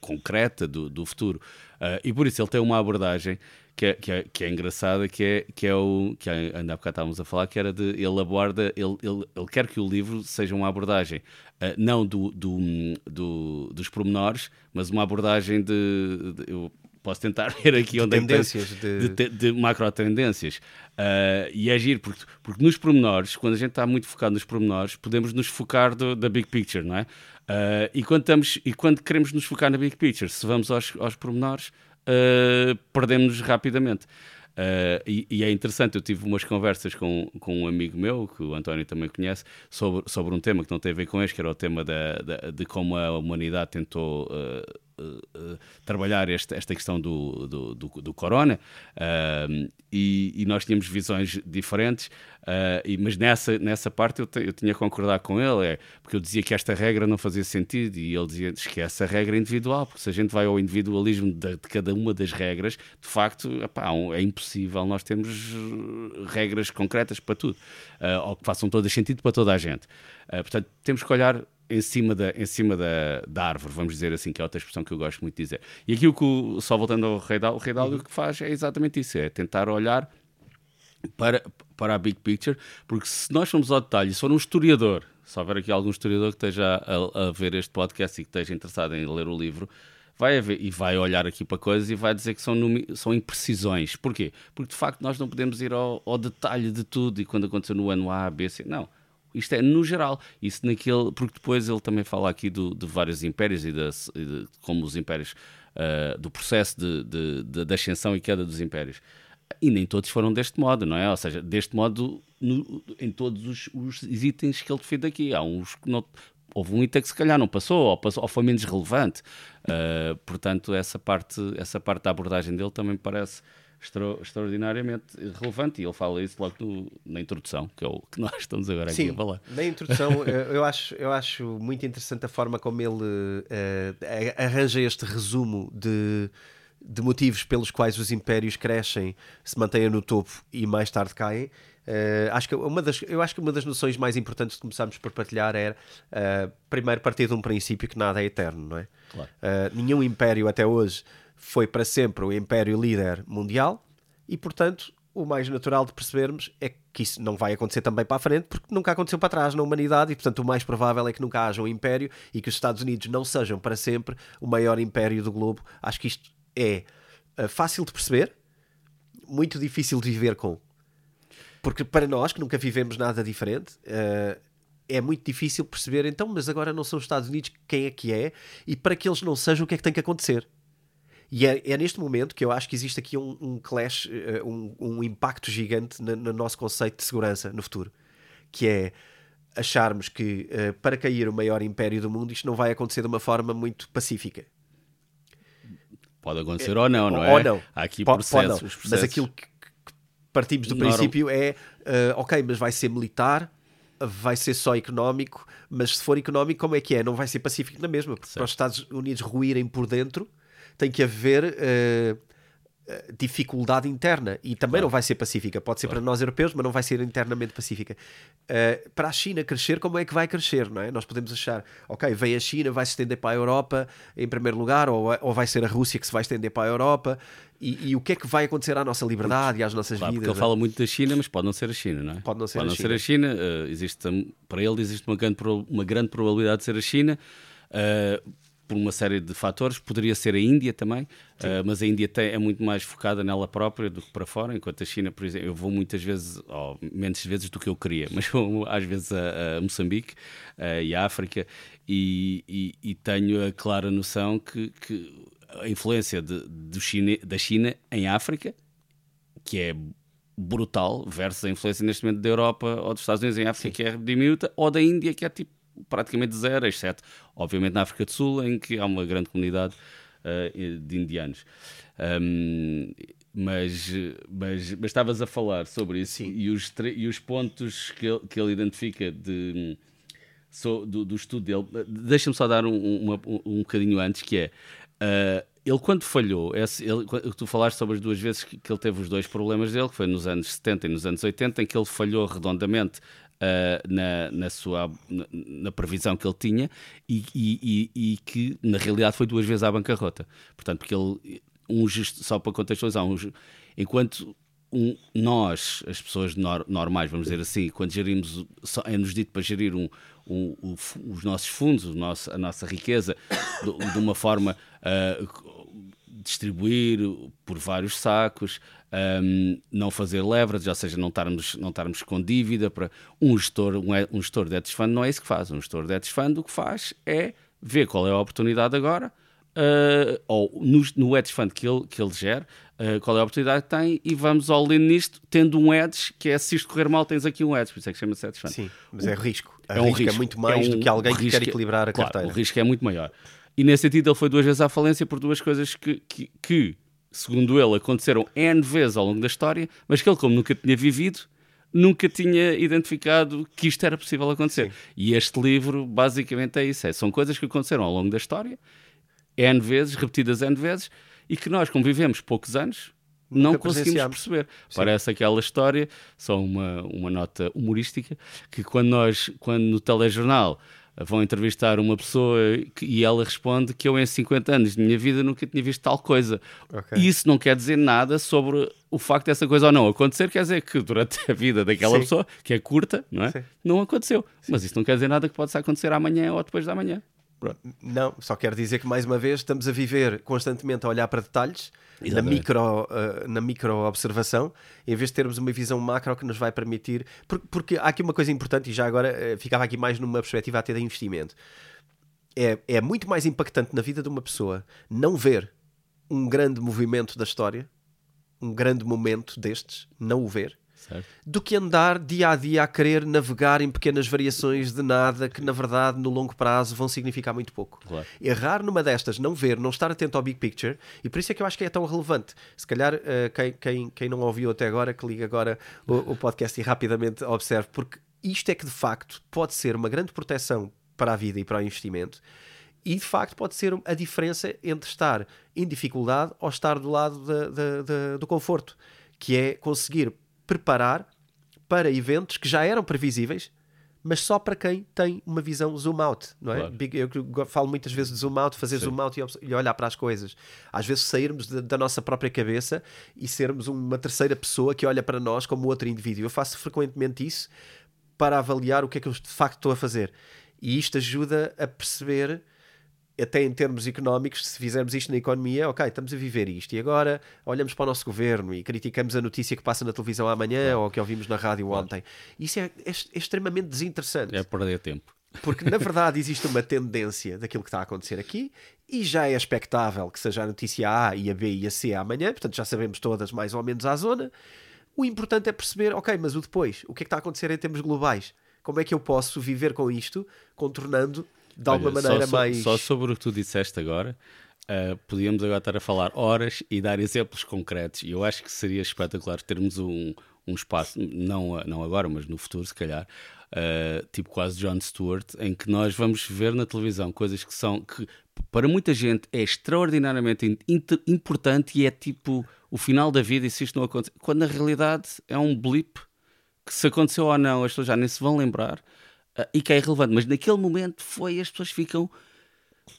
concreta do, do futuro. Uh, e por isso ele tem uma abordagem que é, que é, que é engraçada, que é, que é o que ainda há bocado estávamos a falar, que era de ele aborda, ele, ele, ele quer que o livro seja uma abordagem uh, não do, do, do, dos pormenores, mas uma abordagem de, de eu posso tentar ver aqui onde tendências é que de... de, de macro tendências uh, e agir, porque, porque nos pormenores, quando a gente está muito focado nos pormenores, podemos nos focar do, da big picture, não é? Uh, e, quando estamos, e quando queremos nos focar na big picture, se vamos aos, aos pormenores, uh, perdemos-nos rapidamente. Uh, e, e, é interessante, eu tive umas conversas com, com um amigo meu, que o António também conhece, sobre, sobre um tema que não tem a ver com este, que era o tema da, da de como a humanidade tentou uh, uh, trabalhar este, esta questão do, do, do, do corona uh, e, e, nós tínhamos visões diferentes, e, mas nessa, nessa parte eu, te, eu tinha que concordar com ele, é, porque eu dizia que esta regra não fazia sentido e ele dizia esquece a regra individual, porque se a gente vai ao individualismo de, de cada uma das regras, de facto epá, é impossível nós termos regras concretas para tudo, ou que façam todo sentido para toda a gente. portanto, temos que olhar em cima, da, em cima da, da árvore, vamos dizer assim, que é outra expressão que eu gosto muito de dizer. E aqui o que, o, só voltando ao Rei Dal, o Rei uhum. o que faz é exatamente isso, é tentar olhar para, para a big picture, porque se nós formos ao detalhe, se for um historiador, se houver aqui algum historiador que esteja a, a ver este podcast e que esteja interessado em ler o livro, vai haver, e vai olhar aqui para coisas e vai dizer que são, são imprecisões. Porquê? Porque de facto nós não podemos ir ao, ao detalhe de tudo e quando aconteceu no ano A, B, C. Não isto é no geral. Isso naquele, porque depois ele também fala aqui do, de vários impérios e, de, de como os impérios, uh, do processo de, de, de, de ascensão e queda dos impérios. E nem todos foram deste modo, não é? Ou seja, deste modo no, em todos os, os, itens que ele defende aqui. Há uns que não. Houve um item que se calhar não passou ou, passou, ou foi menos relevante. Uh, portanto, essa parte, essa parte da abordagem dele também me parece extra, extraordinariamente relevante e ele fala isso logo no, na introdução, que é o que nós estamos agora Sim, aqui a falar. Na introdução, eh, eu acho, eu acho muito interessante a forma como ele uh, arranja este resumo de, de motivos pelos quais os impérios crescem, se mantêm no topo e mais tarde caem. Uh, acho que uma das, eu acho que uma das noções mais importantes que começámos por partilhar era uh, primeiro partir de um princípio que nada é eterno, não é? Claro. Nenhum império até hoje foi para sempre o império líder mundial e, portanto, o mais natural de percebermos é que isso não vai acontecer também para a frente, porque nunca aconteceu para trás na humanidade e, portanto, o mais provável é que nunca haja um império e que os Estados Unidos não sejam para sempre o maior império do globo. Acho que isto é uh, fácil de perceber, muito difícil de viver com. Porque para nós, que nunca vivemos nada diferente, uh, é muito difícil perceber, então, mas agora não são os Estados Unidos, quem é que é? E para que eles não sejam, o que é que tem que acontecer? E é, é, neste momento que eu acho que existe aqui um, um clash, uh, um, um, impacto gigante no, no, nosso conceito de segurança no futuro, que é acharmos que uh, para cair o maior império do mundo isto não vai acontecer de uma forma muito pacífica. Pode acontecer é, ou não, não é? Ou não. Há aqui processos, processos. Mas aquilo que, que partimos do princípio é, uh, ok, mas vai ser militar, vai ser só económico, mas se for económico, como é que é? Não vai ser pacífico na mesma, porque certo. para os Estados Unidos ruírem por dentro tem que haver uh, dificuldade interna e também claro. não vai ser pacífica. Pode ser claro. para nós europeus, mas não vai ser internamente pacífica. Uh, para a China crescer, como é que vai crescer? Não é? Nós podemos achar, ok, vem a China, vai se estender para a Europa em primeiro lugar, ou, ou vai ser a Rússia que se vai estender para a Europa. E, e o que é que vai acontecer à nossa liberdade e às nossas claro, vidas? Porque ele fala muito da China, mas pode não ser a China, não é? Pode não ser, pode a, não China. ser a China. Uh, existe, para ele existe uma grande, uma grande probabilidade de ser a China. Uh, por uma série de fatores, poderia ser a Índia também, uh, mas a Índia tem, é muito mais focada nela própria do que para fora, enquanto a China, por exemplo, eu vou muitas vezes, ou menos vezes do que eu queria, mas vou às vezes a, a Moçambique uh, e a África e, e, e, tenho a clara noção que, que a influência de, de China, da China em África, que é brutal, versus a influência neste momento da Europa ou dos Estados Unidos em África, Sim. que é diminuta, ou da Índia, que é tipo praticamente zero, exceto, obviamente, na África do Sul, em que há uma grande comunidade uh, de indianos. Um, mas, mas, mas estavas a falar sobre isso e os, e os pontos que ele, que ele identifica de, so, do, do, estudo dele. Deixa-me só dar um, uma, um, bocadinho antes, que é. Uh, ele quando falhou, esse, ele, tu falaste sobre as duas vezes que, que, ele teve os dois problemas dele, que foi nos anos 70 e nos anos 80, em que ele falhou redondamente na, na, sua, na, na, previsão que ele tinha e, e, e, que na realidade foi duas vezes à bancarrota. Portanto, porque ele, um, só para contextualizar, um, enquanto um, nós, as pessoas nor, normais, vamos dizer assim, quando gerimos, é-nos dito para gerir um, um, os nossos fundos, nosso, a nossa riqueza de, de uma forma uh, distribuir por vários sacos, um, não fazer leverage, ou seja, não estarmos, não estarmos com dívida para um gestor, um, um gestor de hedge fund não é isso que faz. Um gestor de hedge fund o que faz é ver qual é a oportunidade agora, uh, ou no, no hedge fund que ele, que ele gera, uh, qual é a oportunidade que tem e vamos all in nisto, tendo um hedge que é se isto correr mal, tens aqui um hedge, por isso é que chama-se hedge fund. Sim, mas o, é risco. é um risco, é muito mais é um, do que alguém que quer é- equilibrar a claro, carteira. O risco é muito maior. E nesse sentido ele foi duas vezes à falência por duas coisas que, que, que segundo ele, aconteceram N vezes ao longo da história, mas que ele, como nunca tinha vivido, nunca tinha identificado que isto era possível acontecer. Sim. E este livro, basicamente, é isso: é, são coisas que aconteceram ao longo da história, N vezes, repetidas N vezes, e que nós, como vivemos poucos anos, Nunca não conseguimos perceber. Sim. Parece aquela história, só uma, uma nota humorística, que quando nós, quando no telejornal vão entrevistar uma pessoa e ela responde que eu em 50 anos de minha vida nunca tinha visto tal coisa. Okay. Isso não quer dizer nada sobre o facto dessa coisa ou não acontecer, quer dizer que durante a vida daquela Sim. pessoa, que é curta, não é? Sim. Não aconteceu. Sim. Mas isso não quer dizer nada que possa acontecer amanhã ou depois da manhã. Não, só quer dizer que mais uma vez estamos a viver constantemente a olhar para detalhes na micro, uh, na micro observação, em vez de termos uma visão macro que nos vai permitir. Porque, porque há aqui uma coisa importante, e já agora uh, ficava aqui mais numa perspectiva até de investimento. É, é muito mais impactante na vida de uma pessoa não ver um grande movimento da história, um grande momento destes, não o ver, Certo. do que andar dia a dia a querer navegar em pequenas variações de nada que, na verdade, no longo prazo vão significar muito pouco. Claro. Errar numa destas, não ver, não estar atento ao big picture, e por isso é que eu acho que é tão relevante. Se calhar, uh, quem, quem, quem não ouviu até agora, que liga agora o, o podcast e rapidamente observe, porque isto é que de facto pode ser uma grande proteção para a vida e para o investimento. E de facto pode ser a diferença entre estar em dificuldade ou estar do lado de, de, de, do conforto, que é conseguir preparar para eventos que já eram previsíveis, mas só para quem tem uma visão zoom out, não é? Claro. Eu falo muitas vezes de zoom out, fazer Sim. zoom out e olhar para as coisas. Às vezes sairmos da nossa própria cabeça e sermos uma terceira pessoa que olha para nós como outro indivíduo. Eu faço frequentemente isso para avaliar o que é que eu de facto estou a fazer. E isto ajuda a perceber até em termos económicos, se fizermos isto na economia, ok, estamos a viver isto e agora olhamos para o nosso governo e criticamos a notícia que passa na televisão amanhã ou que ouvimos na rádio ontem. Isso é, é, é, extremamente desinteressante. É perder tempo. Porque na verdade existe uma tendência daquilo que está a acontecer aqui e já é expectável que seja a notícia A e a B e a C amanhã, portanto já sabemos todas mais ou menos à zona. O importante é perceber, ok, mas o depois, o que é que está a acontecer em termos globais? Como é que eu posso viver com isto, contornando de alguma Olha, maneira só, mais. Só sobre o que tu disseste agora, uh, podíamos agora estar a falar horas e dar exemplos concretos. E eu acho que seria espetacular termos um, um espaço, não, não agora, mas no futuro, se calhar, uh, tipo quase John Stewart, em que nós vamos ver na televisão coisas que são que para muita gente é extraordinariamente importante e é tipo o final da vida e se isto não acontecer, quando na realidade é um blip que se aconteceu ou não, as pessoas já nem se vão lembrar uh, e que é irrelevante, mas naquele momento foi, as pessoas ficam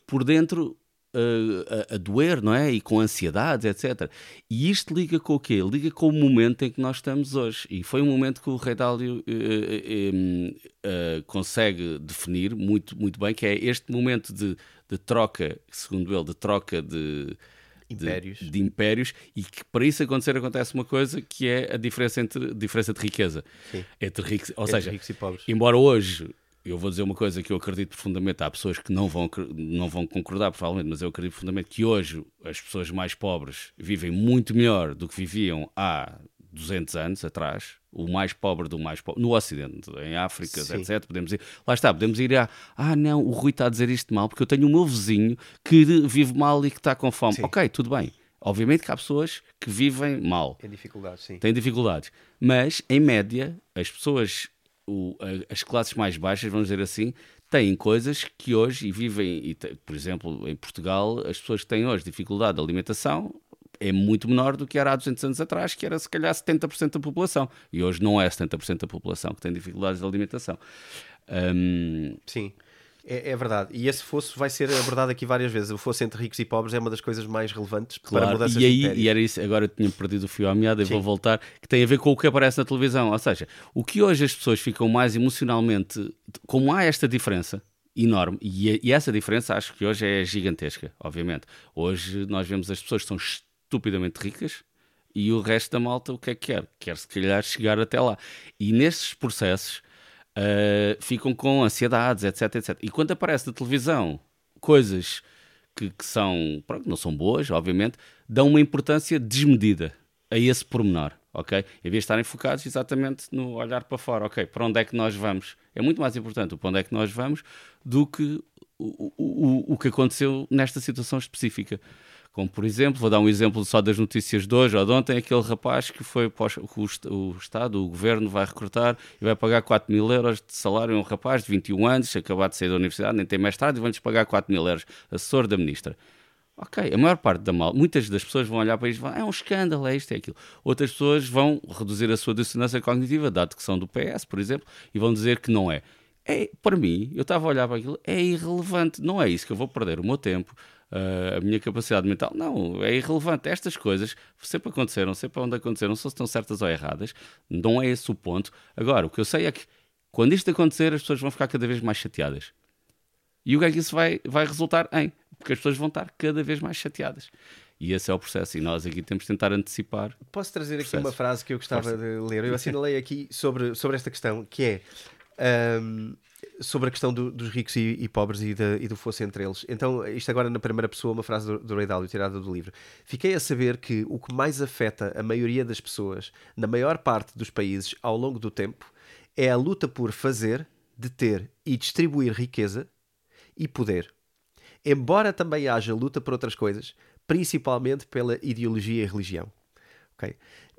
por dentro uh, a, a, doer, não é? E com ansiedades, etc. E isto liga com o quê? Liga com o momento em que nós estamos hoje. E foi um momento que o Rei Dálio uh, consegue definir muito, muito bem, que é este momento de, de troca, segundo ele, de troca de impérios. De, de, impérios e que para isso acontecer acontece uma coisa que é a diferença entre diferença de riqueza Sim. entre ricos, ou entre seja, ricos e pobres. embora hoje eu vou dizer uma coisa que eu acredito profundamente, há pessoas que não vão, não vão concordar provavelmente, mas eu acredito profundamente que hoje as pessoas mais pobres vivem muito melhor do que viviam há 200 anos atrás, o mais pobre do mais pobre, no Ocidente, em África, Sim. etc. Podemos ir, lá está, podemos ir a, ah não, o Rui está a dizer isto mal porque eu tenho o meu vizinho que vive mal e que está com fome. Sim. Ok, tudo bem. Obviamente que há pessoas que vivem mal, Em dificuldade, sim. têm dificuldades, mas em média, as pessoas, o- as classes mais baixas, vamos dizer assim, têm coisas que hoje e vivem, e por exemplo, em Portugal, as pessoas que têm hoje dificuldade de alimentação é muito menor do que era há 200 anos atrás, que era se calhar 70% da população. E hoje não é 70% da população que tem dificuldades de alimentação. Hum, Sim. É, é verdade. E esse fosso vai ser abordado aqui várias vezes. O fosso entre ricos e pobres é uma das coisas mais relevantes para Claro, mudanças e aí, de e era isso, agora eu tinha perdido o fio à meada e vou voltar, que tem a ver com o que aparece na televisão. Ou seja, o que hoje as pessoas ficam mais emocionalmente. Como há esta diferença enorme, e, e essa diferença acho que hoje é gigantesca, obviamente. Hoje nós vemos as pessoas que são estupidamente ricas e o resto da malta o que é que quer? Quer se calhar chegar até lá. E nesses processos uh, ficam com ansiedades, etc, etc. E quando aparece na televisão coisas que, que são, pronto, não são boas, obviamente, dão uma importância desmedida a esse pormenor, ok? Em vez de estarem focados exatamente no olhar para fora, ok, para onde é que nós vamos? É muito mais importante o para onde é que nós vamos do que o, o, o, o que aconteceu nesta situação específica. Como, por exemplo, vou dar um exemplo só das notícias de hoje ou de ontem, aquele rapaz que foi o, o, Est- o Estado, o Governo, vai recrutar e vai pagar 4 mil euros de salário a um rapaz de 21 anos, acabado de sair da universidade, nem tem mestrado, e vão-lhes pagar 4 mil euros, assessor da Ministra. Ok, a maior parte da mal, muitas das pessoas vão olhar para isto e vão, é um escândalo, é isto, é aquilo. Outras pessoas vão reduzir a sua dissonância cognitiva, dado que são do PS, por exemplo, e vão dizer que não é. É, para mim, eu estava a olhar para aquilo, é irrelevante, não é isso que eu vou perder o meu tempo, ah, a minha capacidade mental, não, é irrelevante. Estas coisas sempre aconteceram, sempre onde aconteceram, se estão certas ou erradas, não é esse o ponto. Agora, o que eu sei é que quando isto acontecer, as pessoas vão ficar cada vez mais chateadas. E o que é que isso vai, vai resultar em? Porque as pessoas vão estar cada vez mais chateadas. E esse é o processo. E nós aqui temos de tentar antecipar. Posso trazer aqui uma frase que eu gostava de ler? Eu assinalei aqui sobre, sobre esta questão, que é ahm, sobre a questão do- dos ricos e, e pobres e, da- e do fosso entre eles. Então, isto agora na primeira pessoa, uma frase do, do Ray Dalio, tirada do livro. Fiquei a saber que o que mais afeta a maioria das pessoas, na maior parte dos países, ao longo do tempo, é a luta por fazer, deter e distribuir riqueza e poder. Embora também haja luta por outras coisas, principalmente pela ideologia e religião. Ok?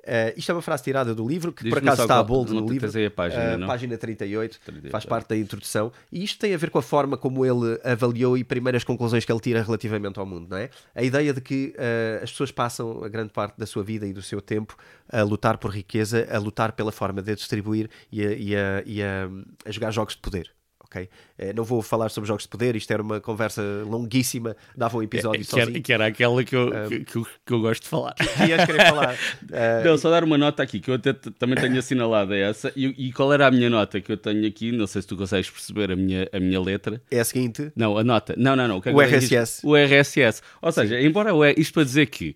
Eh, isto é uma frase tirada do livro, que por acaso está a bold no livro. a página, não? página 38, 38, faz é. parte da introdução. E isto tem a ver com a forma como ele avaliou e primeiras conclusões que ele tira relativamente ao mundo, não é? A ideia de que eh, as pessoas passam a grande parte da sua vida e do seu tempo a lutar por riqueza, a lutar pela forma de a distribuir e a, e a- e a- a jogar jogos de poder. Ok? Eh, não vou falar sobre jogos de poder, isto era uma conversa longuíssima, dava um episódio que, era, sozinho. que era aquela que eu, que, que eu, que eu gosto de falar. Que ias querer falar. Eh, Não, só dar uma nota aqui, que eu até também tenho assinalado essa. E, e qual era a minha nota que eu tenho aqui? Não sei se tu consegues perceber a minha, a minha letra. é a seguinte: Não, a nota. Não, não, não. que é O que diz? RSS. O RSS. Ou seja, embora o, isto para dizer que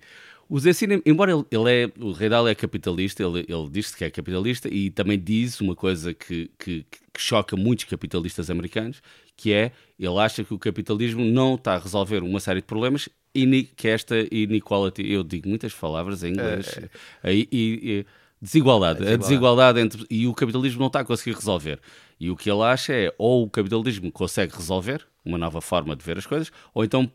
os ensina, embora ele, ele é, o Rei Dalio é capitalista, ele, ele diz que é capitalista e também diz uma coisa que, que, que choca muitos capitalistas americanos, que é, ele acha que o capitalismo não está a resolver uma série de problemas e que esta inequality, eu digo muitas palavras em inglês, aí e- e- desigualdade, a desigualdade. desigualdade entre, e o capitalismo não está a conseguir resolver. E o que ele acha é ou o capitalismo consegue resolver uma nova forma de ver as coisas, ou então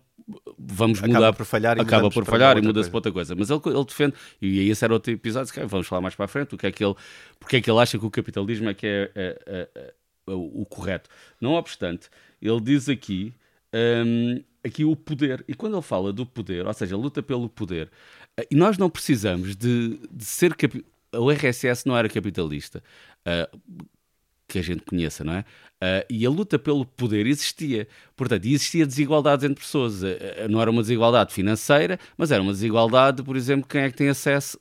vamos Acaba mudar por falhar e acaba por falhar e muda-se para outra coisa. Mas ele, ele defende, e aí esse era outro episódio, se vamos falar mais para a frente, o que é que ele, porque é que ele acha que o capitalismo é que é, é- é- é o, correto. Não obstante, ele diz aqui, hum, aqui o poder, e quando ele fala do poder, ou seja, luta pelo poder, eh, e nós não precisamos de, de ser capi- o RSS não era capitalista. Ah, que a gente conheça, não é? Ah, e a luta pelo poder existia. Portanto, existia desigualdades entre pessoas. Ah, não era uma desigualdade financeira, mas era uma desigualdade, por exemplo, quem é que tem acesso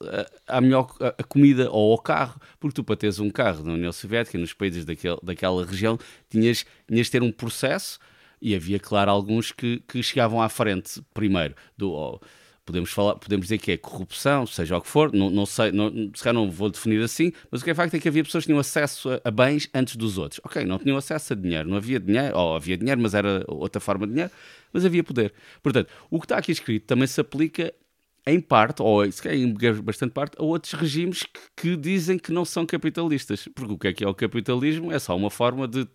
à melhor a- comida ou ao carro. Porque tu, para teres um carro na União Soviética, nos países daquele, daquela região, tinhas, tinhas de ter um processo e havia, claro, alguns que, que chegavam à frente primeiro. Do, ou- podemos, falar, podemos dizer que é corrupção, seja o que for, não, não sei, não, se calhar não vou definir assim, mas o que é facto é que havia pessoas que tinham acesso a, a bens antes dos outros. Ok, não tinham acesso a dinheiro, não havia dinheiro, ou havia dinheiro, mas era outra forma de dinheiro, mas havia poder. Portanto, o que está aqui escrito também se aplica em parte, ou se calhar em bastante parte, a outros regimes que, que, dizem que não são capitalistas. Porque o que é que é o capitalismo? É só uma forma de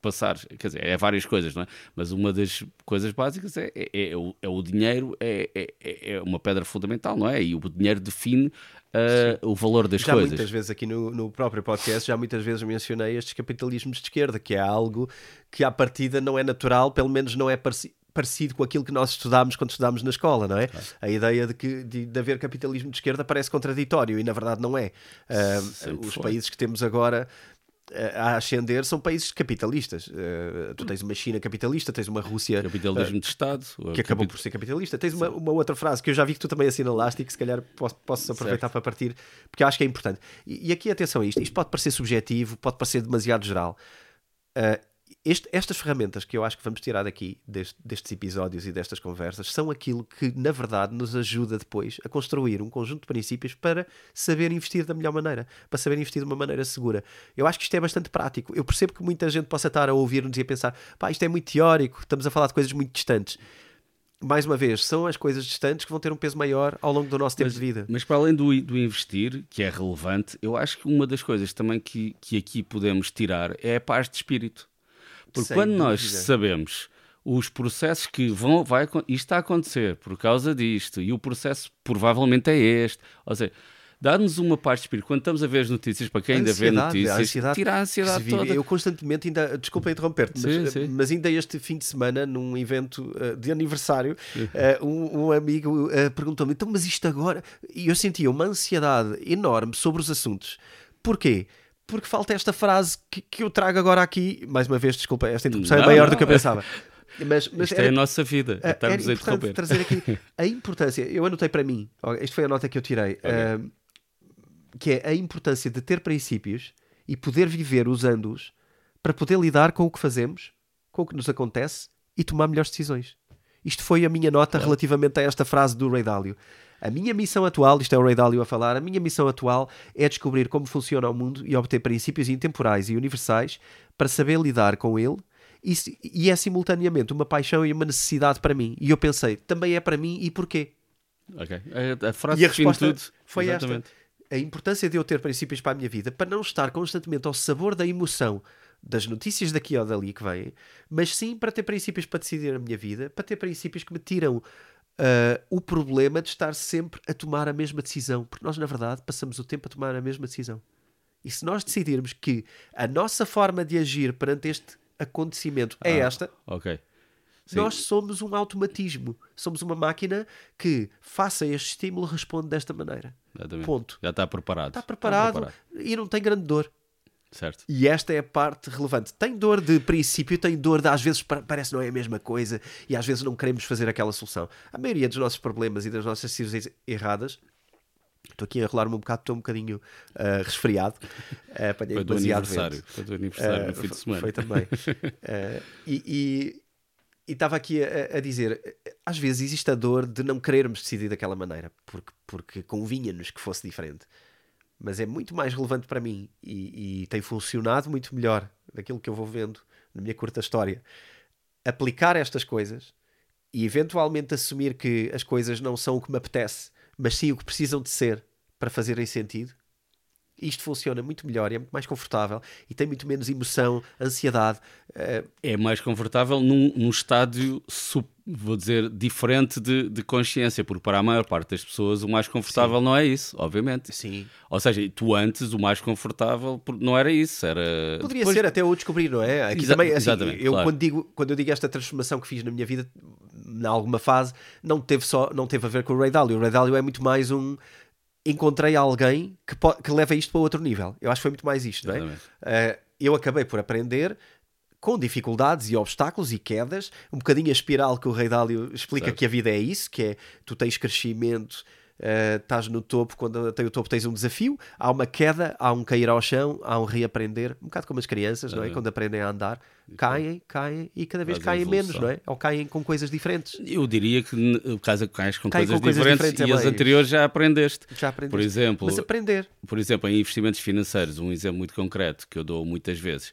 passar, quer dizer, é várias coisas, não é? Mas uma das coisas básicas é, é, é, o, é o, dinheiro, é, é, é, uma pedra fundamental, não é? E o dinheiro define uh, o valor das já coisas. Já muitas vezes aqui no, no próprio podcast, já muitas vezes mencionei estes capitalismos de esquerda, que é algo que à partida não é natural, pelo menos não é parecido parecido com aquilo que nós estudámos quando estudámos na escola, não é? A ideia de que de, de, haver capitalismo de esquerda parece contraditório e na verdade não é. Uh, os foi. países que temos agora a ascender são países capitalistas. Uh, tu tens uma China capitalista, tens uma Rússia. Capitalismo uh, de Estado. Que acabou por ser capitalista. Tens uma, uma, outra frase que eu já vi que tu também assinalaste e que se calhar posso, posso aproveitar certo. para partir, porque acho que é importante. E, e, aqui atenção a isto: isto pode parecer subjetivo, pode parecer demasiado geral. Uh, este, estas ferramentas que eu acho que vamos tirar daqui, deste, destes episódios e destas conversas, são aquilo que, na verdade, nos ajuda depois a construir um conjunto de princípios para saber investir da melhor maneira, para saber investir de uma maneira segura. Eu acho que isto é bastante prático. Eu percebo que muita gente possa estar a ouvir-nos e a pensar, pá, isto é muito teórico, estamos a falar de coisas muito distantes mais uma vez, são as coisas distantes que vão ter um peso maior ao longo do nosso tempo mas, de vida. Mas para além do, do, investir, que é relevante, eu acho que uma das coisas também que, que aqui podemos tirar é a paz de espírito. Porque Sem quando nós sabemos os processos que vão, vai, isto está a acontecer por causa disto, e o processo provavelmente é este, ou seja, dá-nos uma parte de espírito. Quando estamos a ver as notícias, para quem ainda vê notícias, a ansiedade tira a ansiedade toda. Eu constantemente, ainda, desculpa interromper-te, mas, mas, ainda este fim de semana, num evento uh, de aniversário, uh, um, um, amigo uh, perguntou-me, então, mas isto agora... E eu sentia uma ansiedade enorme sobre os assuntos. Porquê? Porque falta esta frase que, que eu trago agora aqui. Mais uma vez, desculpa, esta interrupção é maior não. do que eu pensava. Mas, mas Isto era, é a nossa vida, é, estamos a interromper. trazer aqui a importância, eu anotei para mim, esta foi a nota que eu tirei, okay. uh, que é a importância de ter princípios e poder viver usando-os para poder lidar com o que fazemos, com o que nos acontece e tomar melhores decisões. Isto foi a minha nota claro. relativamente a esta frase do Ray Dalio. A minha missão atual, isto é o Ray Dalio a falar, a minha missão atual é descobrir como funciona o mundo e obter princípios intemporais e universais para saber lidar com ele e, e é simultaneamente uma paixão e uma necessidade para mim. E eu pensei, também é para mim e porquê? Ok. A, frase e a resposta tudo. foi Exatamente. esta. A importância de eu ter princípios para a minha vida para não estar constantemente ao sabor da emoção das notícias daqui ou dali que vêm, mas sim para ter princípios para decidir a minha vida, para ter princípios que me tiram uh, o problema de estar sempre a tomar a mesma decisão, porque nós, na verdade, passamos o tempo a tomar a mesma decisão. E se nós decidirmos que a nossa forma de agir perante este acontecimento é ah, esta, okay. nós somos um automatismo. Somos uma máquina que, faça este estímulo, responde desta maneira. Exatamente. Ponto. Já está preparado. Está preparado, está preparado e não tem grande dor. Certo. E esta é a parte relevante. Tem dor de princípio, tem dor de às vezes parece não é a mesma coisa e às vezes não queremos fazer aquela solução. A maioria dos nossos problemas e das nossas decisões erradas. Estou aqui a rolar-me um bocado, estou um bocadinho uh, resfriado. Uh, foi do aniversário. Foi do aniversário uh, no fim de semana. Foi também. uh, e, e estava aqui a, a, dizer: às vezes existe a dor de não querermos decidir daquela maneira, porque, porque convinha-nos que fosse diferente mas é muito mais relevante para mim e, e, tem funcionado muito melhor daquilo que eu vou vendo na minha curta história. Aplicar estas coisas e eventualmente assumir que as coisas não são o que me apetece, mas sim o que precisam de ser para fazerem sentido isto funciona muito melhor, é muito mais confortável e tem muito menos emoção, ansiedade. Uh... É mais confortável num, num estádio, vou dizer, diferente de, de, consciência, porque para a maior parte das pessoas o mais confortável Sim. não é isso, obviamente. Sim. Ou seja, tu antes o mais confortável não era isso, era. Poderia Depois... ser até eu descobrir, não é? Exa também, assim, exatamente, eu claro. quando, digo, quando eu digo esta transformação que fiz na minha vida, em alguma fase, não teve, só, não teve a ver com o Ray Dalio. O Ray Dalio é muito mais um encontrei alguém que, que leva isto para outro nível. Eu acho que foi muito mais isto, não é? Uh, eu acabei por aprender com dificuldades e obstáculos e quedas, um bocadinho a espiral que o Rei Dálio explica certo. que a vida é isso, que é tu tens crescimento, uh, estás no topo, quando tem o topo tens um desafio, há uma queda, há um cair ao chão, há um reaprender, um bocado como as crianças, não é? Quando aprendem a andar, caem, caem e cada vez caem menos, não é? Ou caem com coisas diferentes. Eu diria que o caso cais com, coisas, com coisas diferentes, diferentes, e é as anteriores já aprendeste. Já aprendeste. Por exemplo, Mas aprender. Por exemplo, em investimentos financeiros, um exemplo muito concreto que eu dou muitas vezes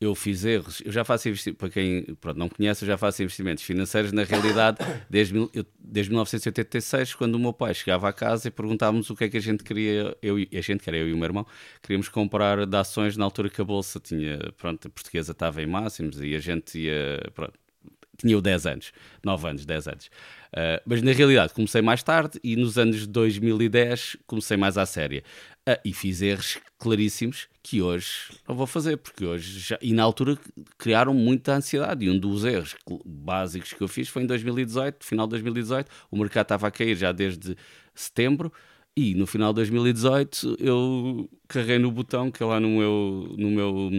eu fiz erros, eu já faço investimentos, para quem pronto, não conhece, eu já faço investimentos financeiros, na realidade, desde, eu, desde 1986, quando o meu pai chegava à casa e perguntávamos o que é que a gente queria, eu a gente, que era eu e o meu irmão, queríamos comprar de ações na altura que a Bolsa tinha, pronto, a portuguesa estava em máximos e a gente ia, pronto, tinha eu 10 anos, 9 anos, 10 anos. Uh, mas na realidade comecei mais tarde e nos anos 2010 comecei mais à séria. Uh, e fiz erros claríssimos que hoje não vou fazer, porque hoje já, e na altura criaram muita ansiedade. E um dos erros básicos que eu fiz foi em 2018, final de 2018, o mercado estava a cair já desde setembro. E no final de 2018 eu carreguei no botão que é lá no meu, no, meu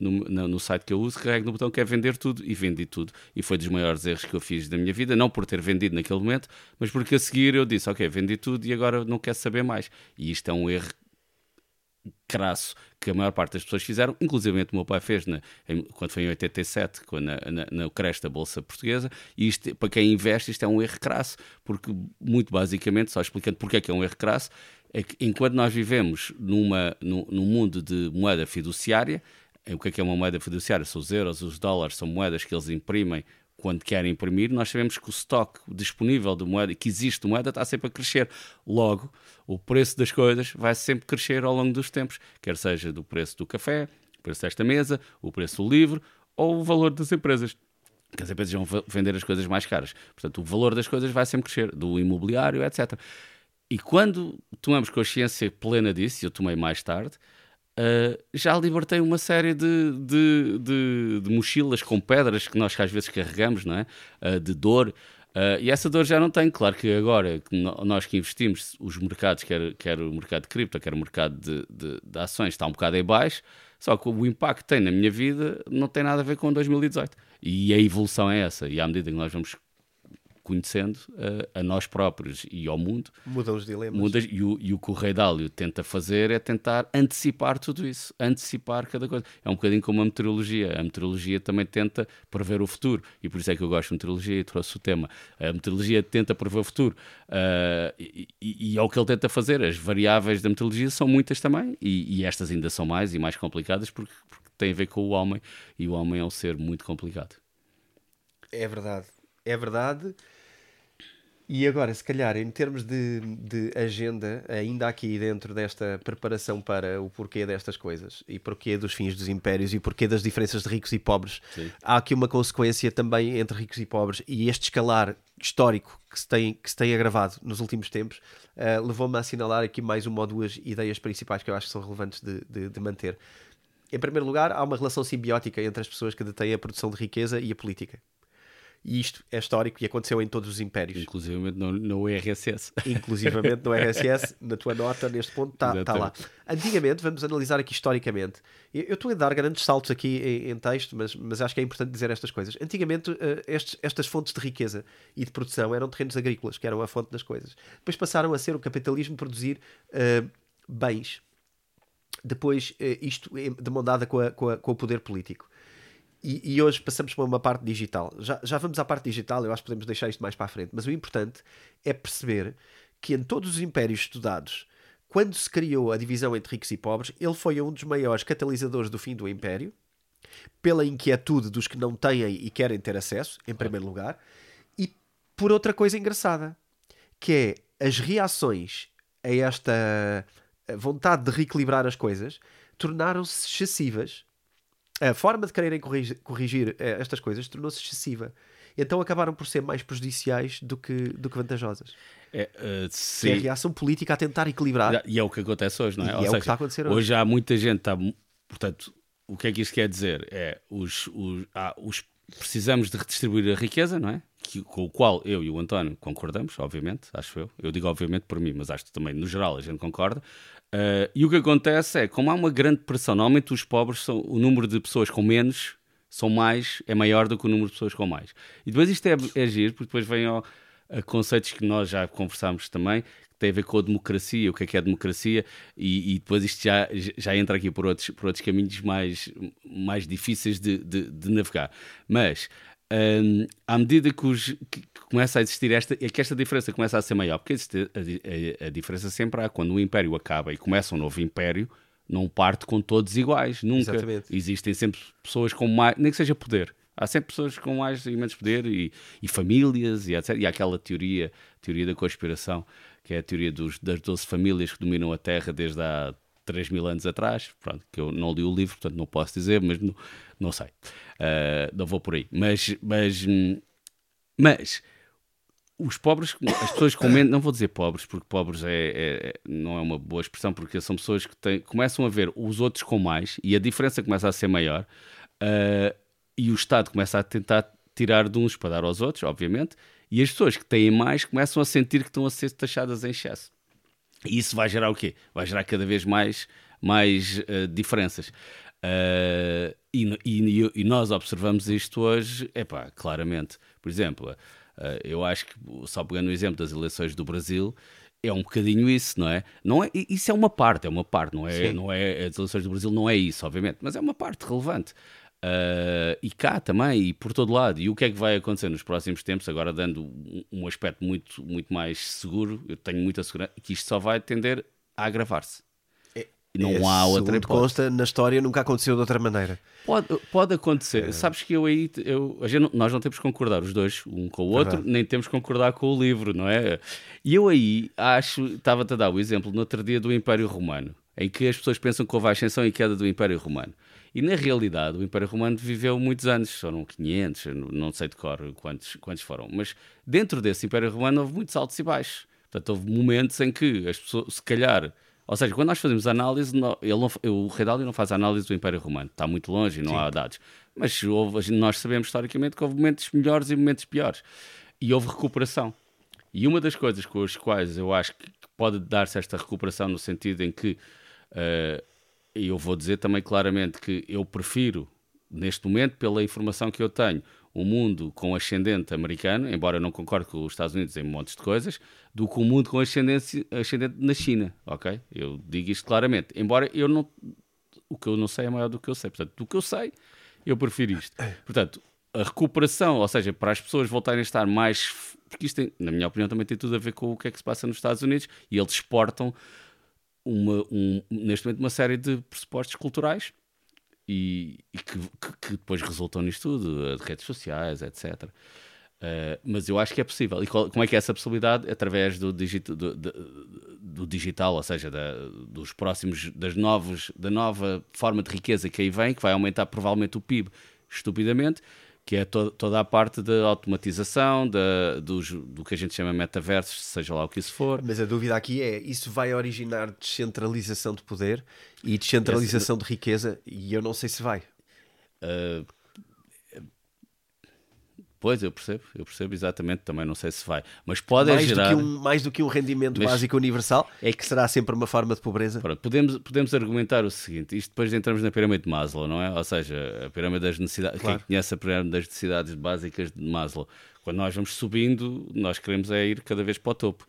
no, no, site que eu uso, carrego no botão que é vender tudo e vendi tudo. E foi dos maiores erros que eu fiz da minha vida, não por ter vendido naquele momento, mas porque a seguir eu disse, ok, vendi tudo e agora não quero saber mais. E isto é um erro crasso que a maior parte das pessoas fizeram, inclusive o meu pai fez na, em, quando foi em 87, quando na, na, na creche da Bolsa Portuguesa, e isto, para quem investe, isto é um erro crasso, porque muito basicamente, só explicando porque é que é um erro crasso, é que enquanto nós vivemos numa, num, num mundo de moeda fiduciária, o que é que é uma moeda fiduciária? São os euros, os dólares, são moedas que eles imprimem quando querem imprimir, nós sabemos que o estoque disponível de moeda, que existe de moeda, está sempre a crescer. Logo, o preço das coisas vai sempre crescer ao longo dos tempos, quer seja do preço do café, o preço desta mesa, o preço do livro ou o valor das empresas. Que as empresas vão vender as coisas mais caras. Portanto, o valor das coisas vai sempre crescer, do imobiliário, etc. E quando tomamos consciência plena disso, eu tomei mais tarde, Uh, já libertei uma série de, de, de, de, mochilas com pedras que nós às vezes carregamos, não é? Uh, de dor. Uh, e essa dor já não tem. Claro que agora, que nós que investimos, os mercados, quer, quer o mercado de cripto, quer o mercado de, de, de, ações, está um bocado em baixo. Só que o impacto que tem na minha vida não tem nada a ver com 2018. E a evolução é essa. E à medida que nós vamos conhecendo uh, a nós próprios e ao mundo. Mudam os dilemas. Muda, e, o, e o que o Rei Dálio tenta fazer é tentar antecipar tudo isso, antecipar cada coisa. É um bocadinho como a meteorologia. A meteorologia também tenta prever o futuro, e por isso é que eu gosto de meteorologia e trouxe o tema. A meteorologia tenta prever o futuro, uh, e, e, e, é o que ele tenta fazer. As variáveis da meteorologia são muitas também, e, e estas ainda são mais e mais complicadas porque, porque têm a ver com o homem, e o homem é um ser muito complicado. É verdade. É verdade. E agora, se calhar, em termos de, de, agenda, ainda aqui dentro desta preparação para o porquê destas coisas e porquê dos fins dos impérios e porquê das diferenças de ricos e pobres, Sim. há aqui uma consequência também entre ricos e pobres e este escalar histórico que se tem, que se tem agravado nos últimos tempos uh, levou-me a assinalar aqui mais uma ou duas ideias principais que eu acho que são relevantes de, de, de manter. Em primeiro lugar, há uma relação simbiótica entre as pessoas que detêm a produção de riqueza e a política. E isto é histórico e aconteceu em todos os impérios. Inclusive no, no RSS. Inclusivamente no RSS, na tua nota, neste ponto, está tá lá. Antigamente, vamos analisar aqui historicamente. Eu estou a dar grandes saltos aqui em, em, texto, mas, mas acho que é importante dizer estas coisas. Antigamente, uh, estes, estas fontes de riqueza e de produção eram terrenos agrícolas, que eram a fonte das coisas. Depois passaram a ser o capitalismo produzir uh, bens. Depois, uh, isto de mão dada com, a, com, a, com o poder político. E, e, hoje passamos para uma parte digital. Já, já vamos à parte digital, eu acho que podemos deixar isto mais para a frente. Mas o importante é perceber que em todos os impérios estudados, quando se criou a divisão entre ricos e pobres, ele foi um dos maiores catalisadores do fim do império, pela inquietude dos que não têm e querem ter acesso, em primeiro lugar, e por outra coisa engraçada, que é as reações a esta vontade de reequilibrar as coisas tornaram-se excessivas a forma de quererem corrigir, corrigir eh, estas coisas tornou-se excessiva. Então acabaram por ser mais prejudiciais do que, do que vantajosas. É, uh, sim. Que é a reação política a tentar equilibrar. E é o que acontece hoje, não é? É seja, o que está a acontecer hoje. Hoje há muita gente, está, portanto, o que é que isto quer dizer? É os, os, há, os precisamos de redistribuir a riqueza, não é? Que, com o qual eu e o António concordamos, obviamente, acho eu. Eu digo obviamente por mim, mas acho que também no geral a gente concorda. Uh, e o que acontece é, como há uma grande pressão, normalmente os pobres são o número de pessoas com menos são mais, é maior do que o número de pessoas com mais. E depois isto é, é giro, porque depois vem ao, a conceitos que nós já conversámos também, que tem a ver com a democracia, o que é que é a democracia, e, e depois isto já, já entra aqui por outros, por outros caminhos mais, mais difíceis de, de, de navegar. Mas um, à medida que, os, que, começa a existir esta, é que esta diferença começa a ser maior, porque existe a, a, a, diferença sempre há quando o império acaba e começa um novo império, não parte com todos iguais, nunca. Exatamente. Existem sempre pessoas com mais, nem que seja poder. Há sempre pessoas com mais e menos poder e, e famílias e etc. E há aquela teoria, teoria da conspiração, que é a teoria dos, das 12 famílias que dominam a Terra desde há 3 mil anos atrás. Pronto, que eu não li o livro, portanto não posso dizer, mas não, não sei. Uh, não vou por aí. Mas, mas, mas os pobres, as pessoas com menos, não vou dizer pobres, porque pobres é, é, não é uma boa expressão, porque são pessoas que têm, começam a ver os outros com mais e a diferença começa a ser maior uh, e o Estado começa a tentar tirar de uns para dar aos outros, obviamente, e as pessoas que têm mais começam a sentir que estão a ser taxadas em excesso. E isso vai gerar o quê? Vai gerar cada vez mais, mais uh, diferenças. Uh, e, e, e, nós observamos isto hoje, é pá, claramente. Por exemplo, uh, eu acho que, só pegando o exemplo das eleições do Brasil, é um bocadinho isso, não é? Não é isso é uma parte, é uma parte, não é, não é as eleições do Brasil não é isso, obviamente, mas é uma parte relevante. Uh, e cá também, e por todo lado. E o que é que vai acontecer nos próximos tempos, agora dando um, um aspecto muito, muito mais seguro, eu tenho muita segurança, que isto só vai tender a agravar-se. Não é, há outra hipótese. consta, na história nunca aconteceu de outra maneira. Pode, pode acontecer. É. Sabes que eu aí, eu, gente, nós não temos que concordar os dois, um com o outro, nem temos que concordar com o livro, não é? E eu aí acho, estava-te a dar o exemplo no outro dia do Império Romano, em que as pessoas pensam que houve a ascensão e queda do Império Romano. E na realidade, o Império Romano viveu muitos anos, foram 500, não sei de cor quantos, quantos foram, mas dentro desse Império Romano houve muitos altos e baixos. Portanto, houve momentos em que as pessoas, se calhar, ou seja, quando nós fazemos análise, não, ele não, o Rei Dália não faz análise do Império Romano, está muito longe e não Sim. há dados. Mas houve, nós sabemos historicamente que houve momentos melhores e momentos piores. E houve recuperação. E uma das coisas com as quais eu acho que pode dar-se esta recuperação no sentido em que uh, eu vou dizer também claramente que eu prefiro, neste momento, pela informação que eu tenho, um mundo com ascendente americano, embora eu não concorde com os Estados Unidos em montes de coisas, do que um mundo com ascendente, ascendente na China, ok? Eu digo isto claramente. Embora eu não... O que eu não sei é maior do que eu sei. Portanto, do que eu sei, eu prefiro isto. Portanto, a recuperação, ou seja, para as pessoas voltarem a estar mais... Porque isto, tem, na minha opinião, também tem tudo a ver com o que é que se passa nos Estados Unidos e eles exportam uma, um, neste momento uma série de pressupostos culturais e, e que, que, que, depois resultam nisto tudo, de redes sociais, etc. Uh, eh, mas eu acho que é possível. E qual, como é que é essa possibilidade? Através do, do, do, do digital, ou seja, da, dos próximos, das novos, da nova forma de riqueza que aí vem, que vai aumentar provavelmente o PIB estupidamente, que é to toda a parte da automatização, da, dos, do que a gente chama metaversos, seja lá o que isso for. Mas a dúvida aqui é: isso vai originar descentralização de poder e descentralização Esse... de riqueza? E eu não sei se vai. Uh, Pois, eu percebo, eu percebo exatamente, também não sei se vai. Mas pode mais gerar... Do que um, mais do que um rendimento Mas... básico universal, é que será sempre uma forma de pobreza? Pronto, podemos, podemos argumentar o seguinte, isto depois entramos na pirâmide de Maslow, não é? Ou seja, a pirâmide das necessidades, claro. quem conhece a pirâmide das necessidades básicas de Maslow, quando nós vamos subindo, nós queremos é ir cada vez para o topo.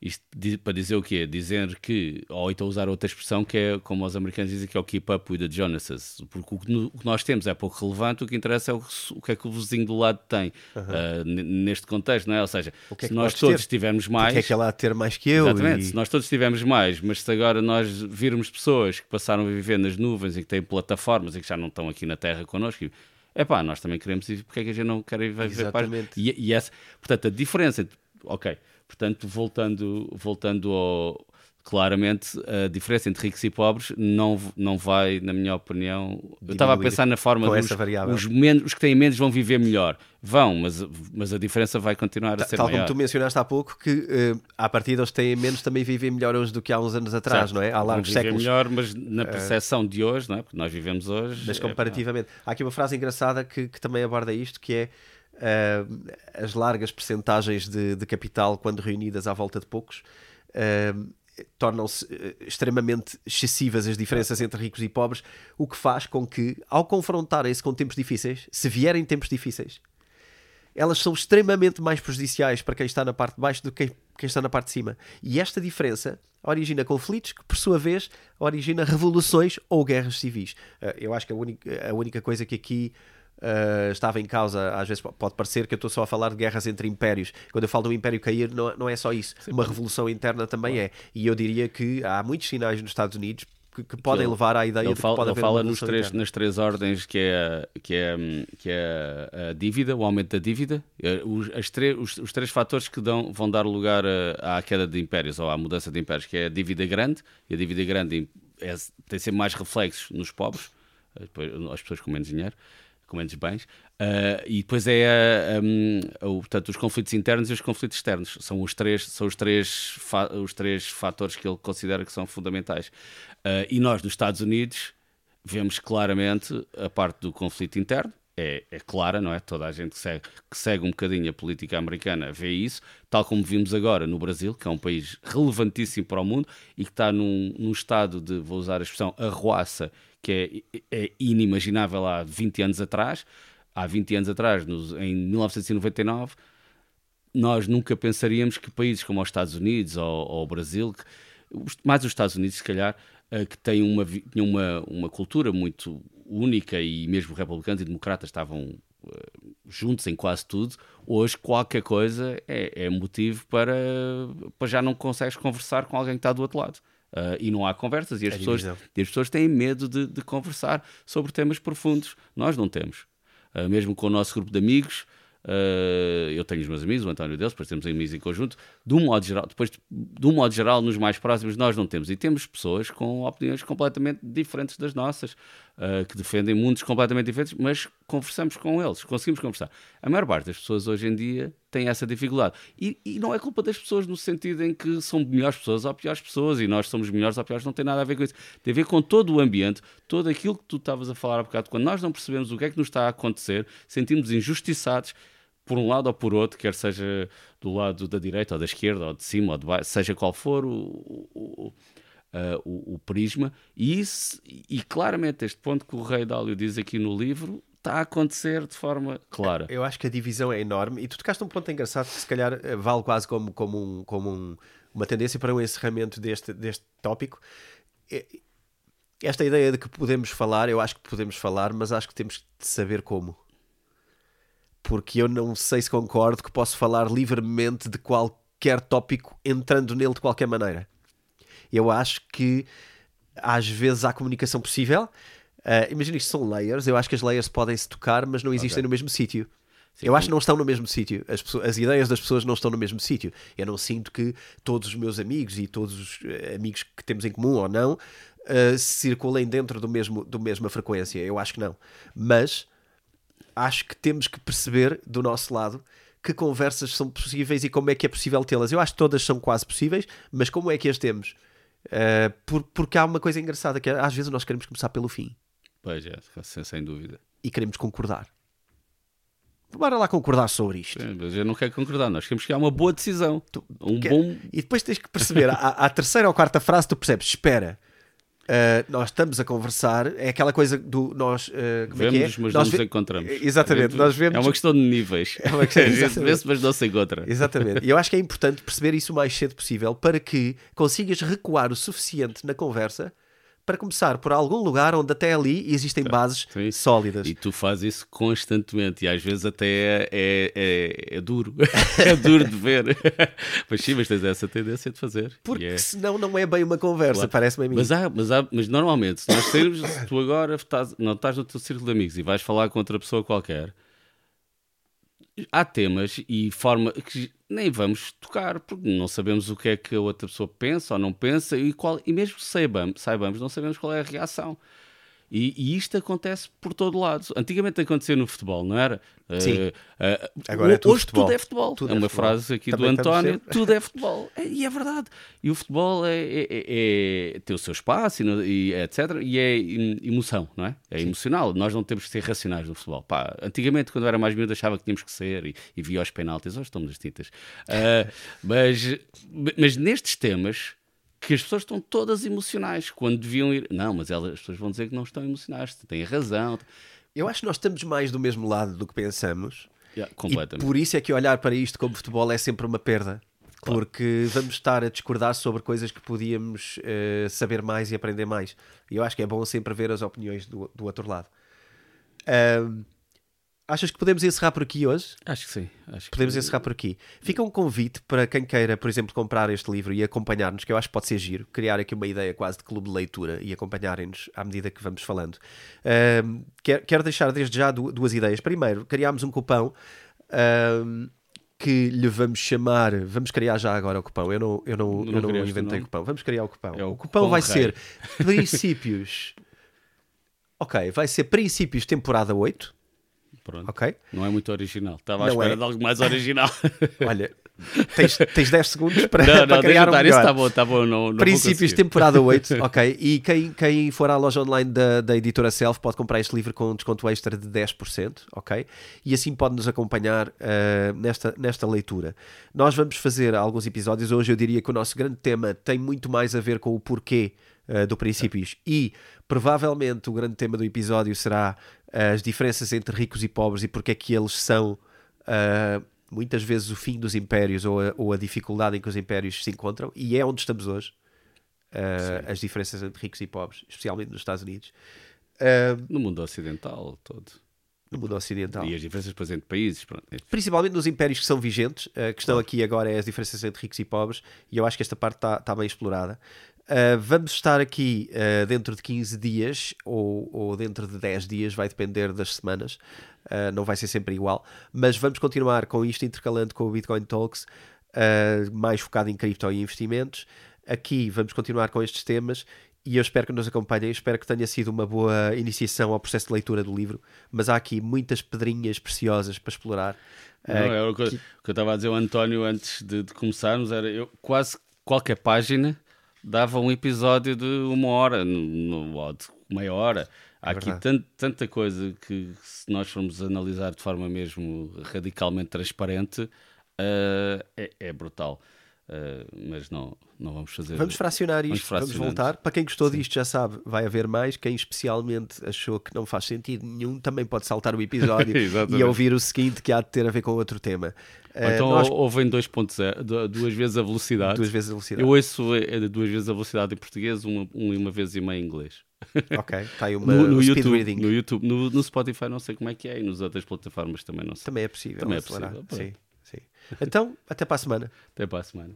Isto para dizer o quê? Dizer que, ou então usar outra expressão que é, como os americanos dizem, que é o keep up with the Jonases. Porque o que, nós temos é pouco relevante, o que interessa é o, que é que o vizinho do lado tem. Uhum. Uh, neste contexto, não é? Ou seja, é se nós todos ter? tivermos mais. O que é que ela há ter mais que eu? Exatamente, e... se nós todos tivermos mais, mas se agora nós virmos pessoas que passaram a viver nas nuvens e que têm plataformas e que já não estão aqui na Terra connosco. É pá, nós também queremos ir, porque é que a gente não quer ir ver Exatamente. E, e essa, portanto, a diferença entre, ok, Portanto, voltando, voltando ao, claramente a diferença entre ricos e pobres não, não vai, na minha opinião. Diminuir eu estava a pensar na forma dos os, menos, os que têm menos vão viver melhor. Vão, mas, mas a diferença vai continuar a ser Tal maior. como tu mencionaste há pouco, que uh, à partida os que têm menos também vivem melhor hoje do que há uns anos atrás, certo. não é? Há largos séculos. melhor, mas na eh, percepção de hoje, não é? Porque nós vivemos hoje. Mas comparativamente. É, há aqui uma frase engraçada que, que também aborda isto, que é uh, as largas percentagens de, de, capital, quando reunidas à volta de poucos, uh, tornam-se uh, extremamente excessivas as diferenças entre ricos e pobres, o que faz com que, ao confrontarem-se com tempos difíceis, se vierem tempos difíceis, elas são extremamente mais prejudiciais para quem está na parte de baixo do que quem, está na parte de cima. E esta diferença origina conflitos que, por sua vez, origina revoluções ou guerras civis. Eu acho que a única, a única coisa que aqui uh, estava em causa, às vezes pode parecer que eu estou só a falar de guerras entre impérios. Quando eu falo do império cair, não, não é só isso. Uma revolução interna também é. E eu diria que há muitos sinais nos Estados Unidos que, que podem Ele- levar à ideia Ele de fala, que pode ele fala nos três, interna. nas três ordens que é, que é, que é a dívida, o aumento da dívida, eh, os, as tre- os, os três fatores que dão, vão dar lugar a- à queda de impérios ou à mudança de impérios, que é a dívida grande, e a dívida grande é- tem sempre mais reflexos nos pobres, eh, as pessoas com menos dinheiro, com menos bens, eh, e depois é a, hum, o- portanto, os conflitos internos e os conflitos externos. São os três, são os três, os três fatores que ele considera que são fundamentais. Eh, e nós, nos Estados Unidos, vemos claramente a parte do conflito interno. É, é clara, não é? Toda a gente que segue, que segue um bocadinho a política americana vê isso, tal como vimos agora no Brasil, que é um país relevantíssimo para o mundo e que está num, num estado de, vou usar a expressão, arruaça, que é, é inimaginável há 20 anos atrás. Há 20 anos atrás, nos- em 1999, nós nunca pensaríamos que países como os Estados Unidos ou, ou o Brasil, que- mais os Estados Unidos, se calhar, eh, que têm uma, uma, uma cultura muito única e mesmo republicanos e democratas estavam eh, juntos em quase tudo, hoje qualquer coisa é, é motivo para, para já não consegues conversar com alguém que está do outro lado. Eh, e não há conversas, e as, É pessoas, e as pessoas têm medo de, de conversar sobre temas profundos. Nós não temos. Uh, mesmo com o nosso grupo de amigos, uh, eu tenho os meus amigos, o António deles, depois temos amigos em conjunto, de um modo geral, depois de um modo geral, nos mais próximos, nós não temos. E temos pessoas com opiniões completamente diferentes das nossas, uh, que defendem mundos completamente diferentes, mas conversamos com eles, conseguimos conversar. A maior parte das pessoas hoje em dia tem essa dificuldade. E, e não é culpa das pessoas no sentido em que são melhores pessoas ou piores pessoas, e nós somos melhores ou piores, não tem nada a ver com isso. Tem a ver com todo o ambiente, todo aquilo que tu estavas a falar há bocado. Quando nós não percebemos o que é que nos está a acontecer, sentimos injustiçados por um lado ou por outro, quer seja do lado da direita ou da esquerda, ou de cima ou de baixo, seja qual for o, o, o, ah, o- o prisma, e, isso, e claramente este ponto que o Rei Dálio diz aqui no livro está a acontecer de forma clara. Eu acho que a divisão é enorme e tu tocaste um ponto engraçado que se calhar eh, vale quase como, como, um, como um- uma tendência para um encerramento deste, deste tópico. É- Esta ideia de que podemos falar, eu acho que podemos falar, mas acho que temos de saber como. Porque eu não sei se concordo que posso falar livremente de qualquer tópico entrando nele de qualquer maneira. Eu acho que às vezes há comunicação possível. Uh, imagina isto são layers. Eu acho que as layers podem se tocar, mas não existem Ok. no mesmo sítio. Sim, eu acho que não estão no mesmo sítio. As, pessoas- as ideias das pessoas não estão no mesmo sítio. Eu não sinto que todos os meus amigos e todos os eh, amigos que temos em comum ou não eh, circulem dentro do mesmo, do mesma frequência. Eu acho que não. Mas acho que temos que perceber do nosso lado que conversas são possíveis e como é que é possível tê-las. Eu acho que todas são quase possíveis, mas como é que as temos? Eh, por- porque há uma coisa engraçada que é, às vezes nós queremos começar pelo fim Pois é, sem, dúvida. e queremos concordar. Bora lá concordar sobre isto. Sim, Mas eu não quero concordar, nós queremos que há uma boa decisão. Um Que- bom. E depois tens que perceber, à, à terceira ou quarta frase, tu percebes: espera, uh, nós estamos a conversar, é aquela coisa do nós. uh, como é que é? Vemos, mas Nós não nos encontramos. Exatamente, nós vemos. É uma questão de níveis. É uma questão- exatamente. vê-se, mas não se encontra. Exatamente. E eu acho que é importante perceber isso o mais cedo possível para que consigas recuar o suficiente na conversa para começar por algum lugar onde até ali existem bases Sim. sólidas. E tu fazes isso constantemente e às vezes até é, é, é, é duro. é duro de ver. mas sim, mas tens essa tendência de fazer. Porque E é- senão não é bem uma conversa, Claro. parece-me a mim. Mas, há, mas, há, mas normalmente, se nós sairmos, tu agora estás, não estás no teu círculo de amigos e vais falar com outra pessoa qualquer, há temas e forma que nem vamos tocar, porque não sabemos o que é que a outra pessoa pensa ou não pensa, e, qual, e mesmo saibamos, saibamos, não sabemos qual é a reação. E, e isto acontece por todo lado. Antigamente acontecia no futebol, não era? Sim. Eh, eh, Agora é tudo hoje futebol. tudo é futebol. Tudo é é uma futebol. frase aqui Também do António: tudo é futebol. É- e é verdade. E o futebol é, é- é- é- tem o seu espaço e, e etc. E é em- emoção, não é? É emocional. Nós não temos que ser racionais no futebol. Pá, antigamente, quando eu era mais miúdo, achava que tínhamos que ser e, e via os penaltis. Hoje estamos nas tintas. Ah, mas, mas nestes temas. Que as pessoas estão todas emocionais quando deviam ir. Não, mas elas, as pessoas vão dizer que não estão emocionais, têm razão. Eu acho que nós estamos mais do mesmo lado do que pensamos. Yeah, E completamente. por isso é que olhar para isto como futebol é sempre uma perda. Porque vamos estar a discordar sobre coisas que podíamos eh, saber mais e aprender mais. E eu acho que é bom sempre ver as opiniões do, do outro lado. Ahm, Achas que podemos encerrar por aqui hoje? Acho que sim. Acho Podemos encerrar por aqui. Fica um convite para quem queira, por exemplo, comprar este livro e acompanhar-nos, que eu acho que pode ser giro, criar aqui uma ideia quase de clube de leitura e acompanharem-nos à medida que vamos falando. Um, quero, quero deixar desde já duas ideias. Primeiro, criámos um cupão. Um, que lhe vamos chamar. Vamos criar já agora o cupão. Eu não, eu não, não, eu não inventei o cupão. Vamos criar o cupão. É o, o cupão vai rei. ser princípios. ok, vai ser princípios temporada 8. Pronto. Ok? Não é muito original. Estava à espera é. de algo mais original. Olha, tens, tens 10 segundos para, não, para criar um melhor. Isso está bom, está bom. Não, não Princípios temporada 8, ok. E quem, quem for à loja online da, da editora Self pode comprar este livro com um desconto extra de 10%, ok? E assim pode nos acompanhar uh, nesta, nesta leitura. Nós vamos fazer alguns episódios. Hoje eu diria que o nosso grande tema tem muito mais a ver com o porquê uh, do Princípios é. e provavelmente o grande tema do episódio será as diferenças entre ricos e pobres e porque é que eles são uh, muitas vezes o fim dos impérios ou a, ou a, dificuldade em que os impérios se encontram, e é onde estamos hoje. Uh, as diferenças entre ricos e pobres, especialmente nos Estados Unidos. No mundo ocidental todo. No mundo ocidental. E as diferenças depois entre países. Pronto. Principalmente nos impérios que são vigentes. A questão aqui agora é as diferenças entre ricos e pobres, e eu acho que esta parte está tá bem explorada. Uh, vamos estar aqui uh, dentro de 15 dias ou, ou, dentro de 10 dias, vai depender das semanas, uh, não vai ser sempre igual, mas vamos continuar com isto intercalando com o Bitcoin Talks, mais focado em cripto e investimentos. Aqui vamos continuar com estes temas e eu espero que nos acompanhem, espero que tenha sido uma boa iniciação ao processo de leitura do livro, mas há aqui muitas pedrinhas preciosas para explorar. Não, é o que, que... eu estava a dizer ao António antes de, de começarmos, era eu quase qualquer página dava um episódio de uma hora, no, ou de meia hora. Há é aqui tant, tanta coisa que, se nós formos analisar de forma mesmo radicalmente transparente, uh, é, é, brutal. Uh, mas não, não vamos fazer. Vamos fracionar isto, vamos, vamos voltar. Para quem gostou Sim. disto já sabe, vai haver mais. Quem especialmente achou que não faz sentido nenhum, também pode saltar o episódio e ouvir o seguinte que há de ter a ver com outro tema. Ou então uh, nós... ouvem 2.0, duas vezes a velocidade. Duas vezes a velocidade. Eu ouço é, duas vezes a velocidade em português, uma, uma vez e meia em inglês. Ok, está aí uma, no, no um YouTube, reading. No YouTube, no, no, Spotify não sei como é que é e nas outras plataformas também não sei. Também é possível. Também é possível. Então, até para a semana. Até para a semana.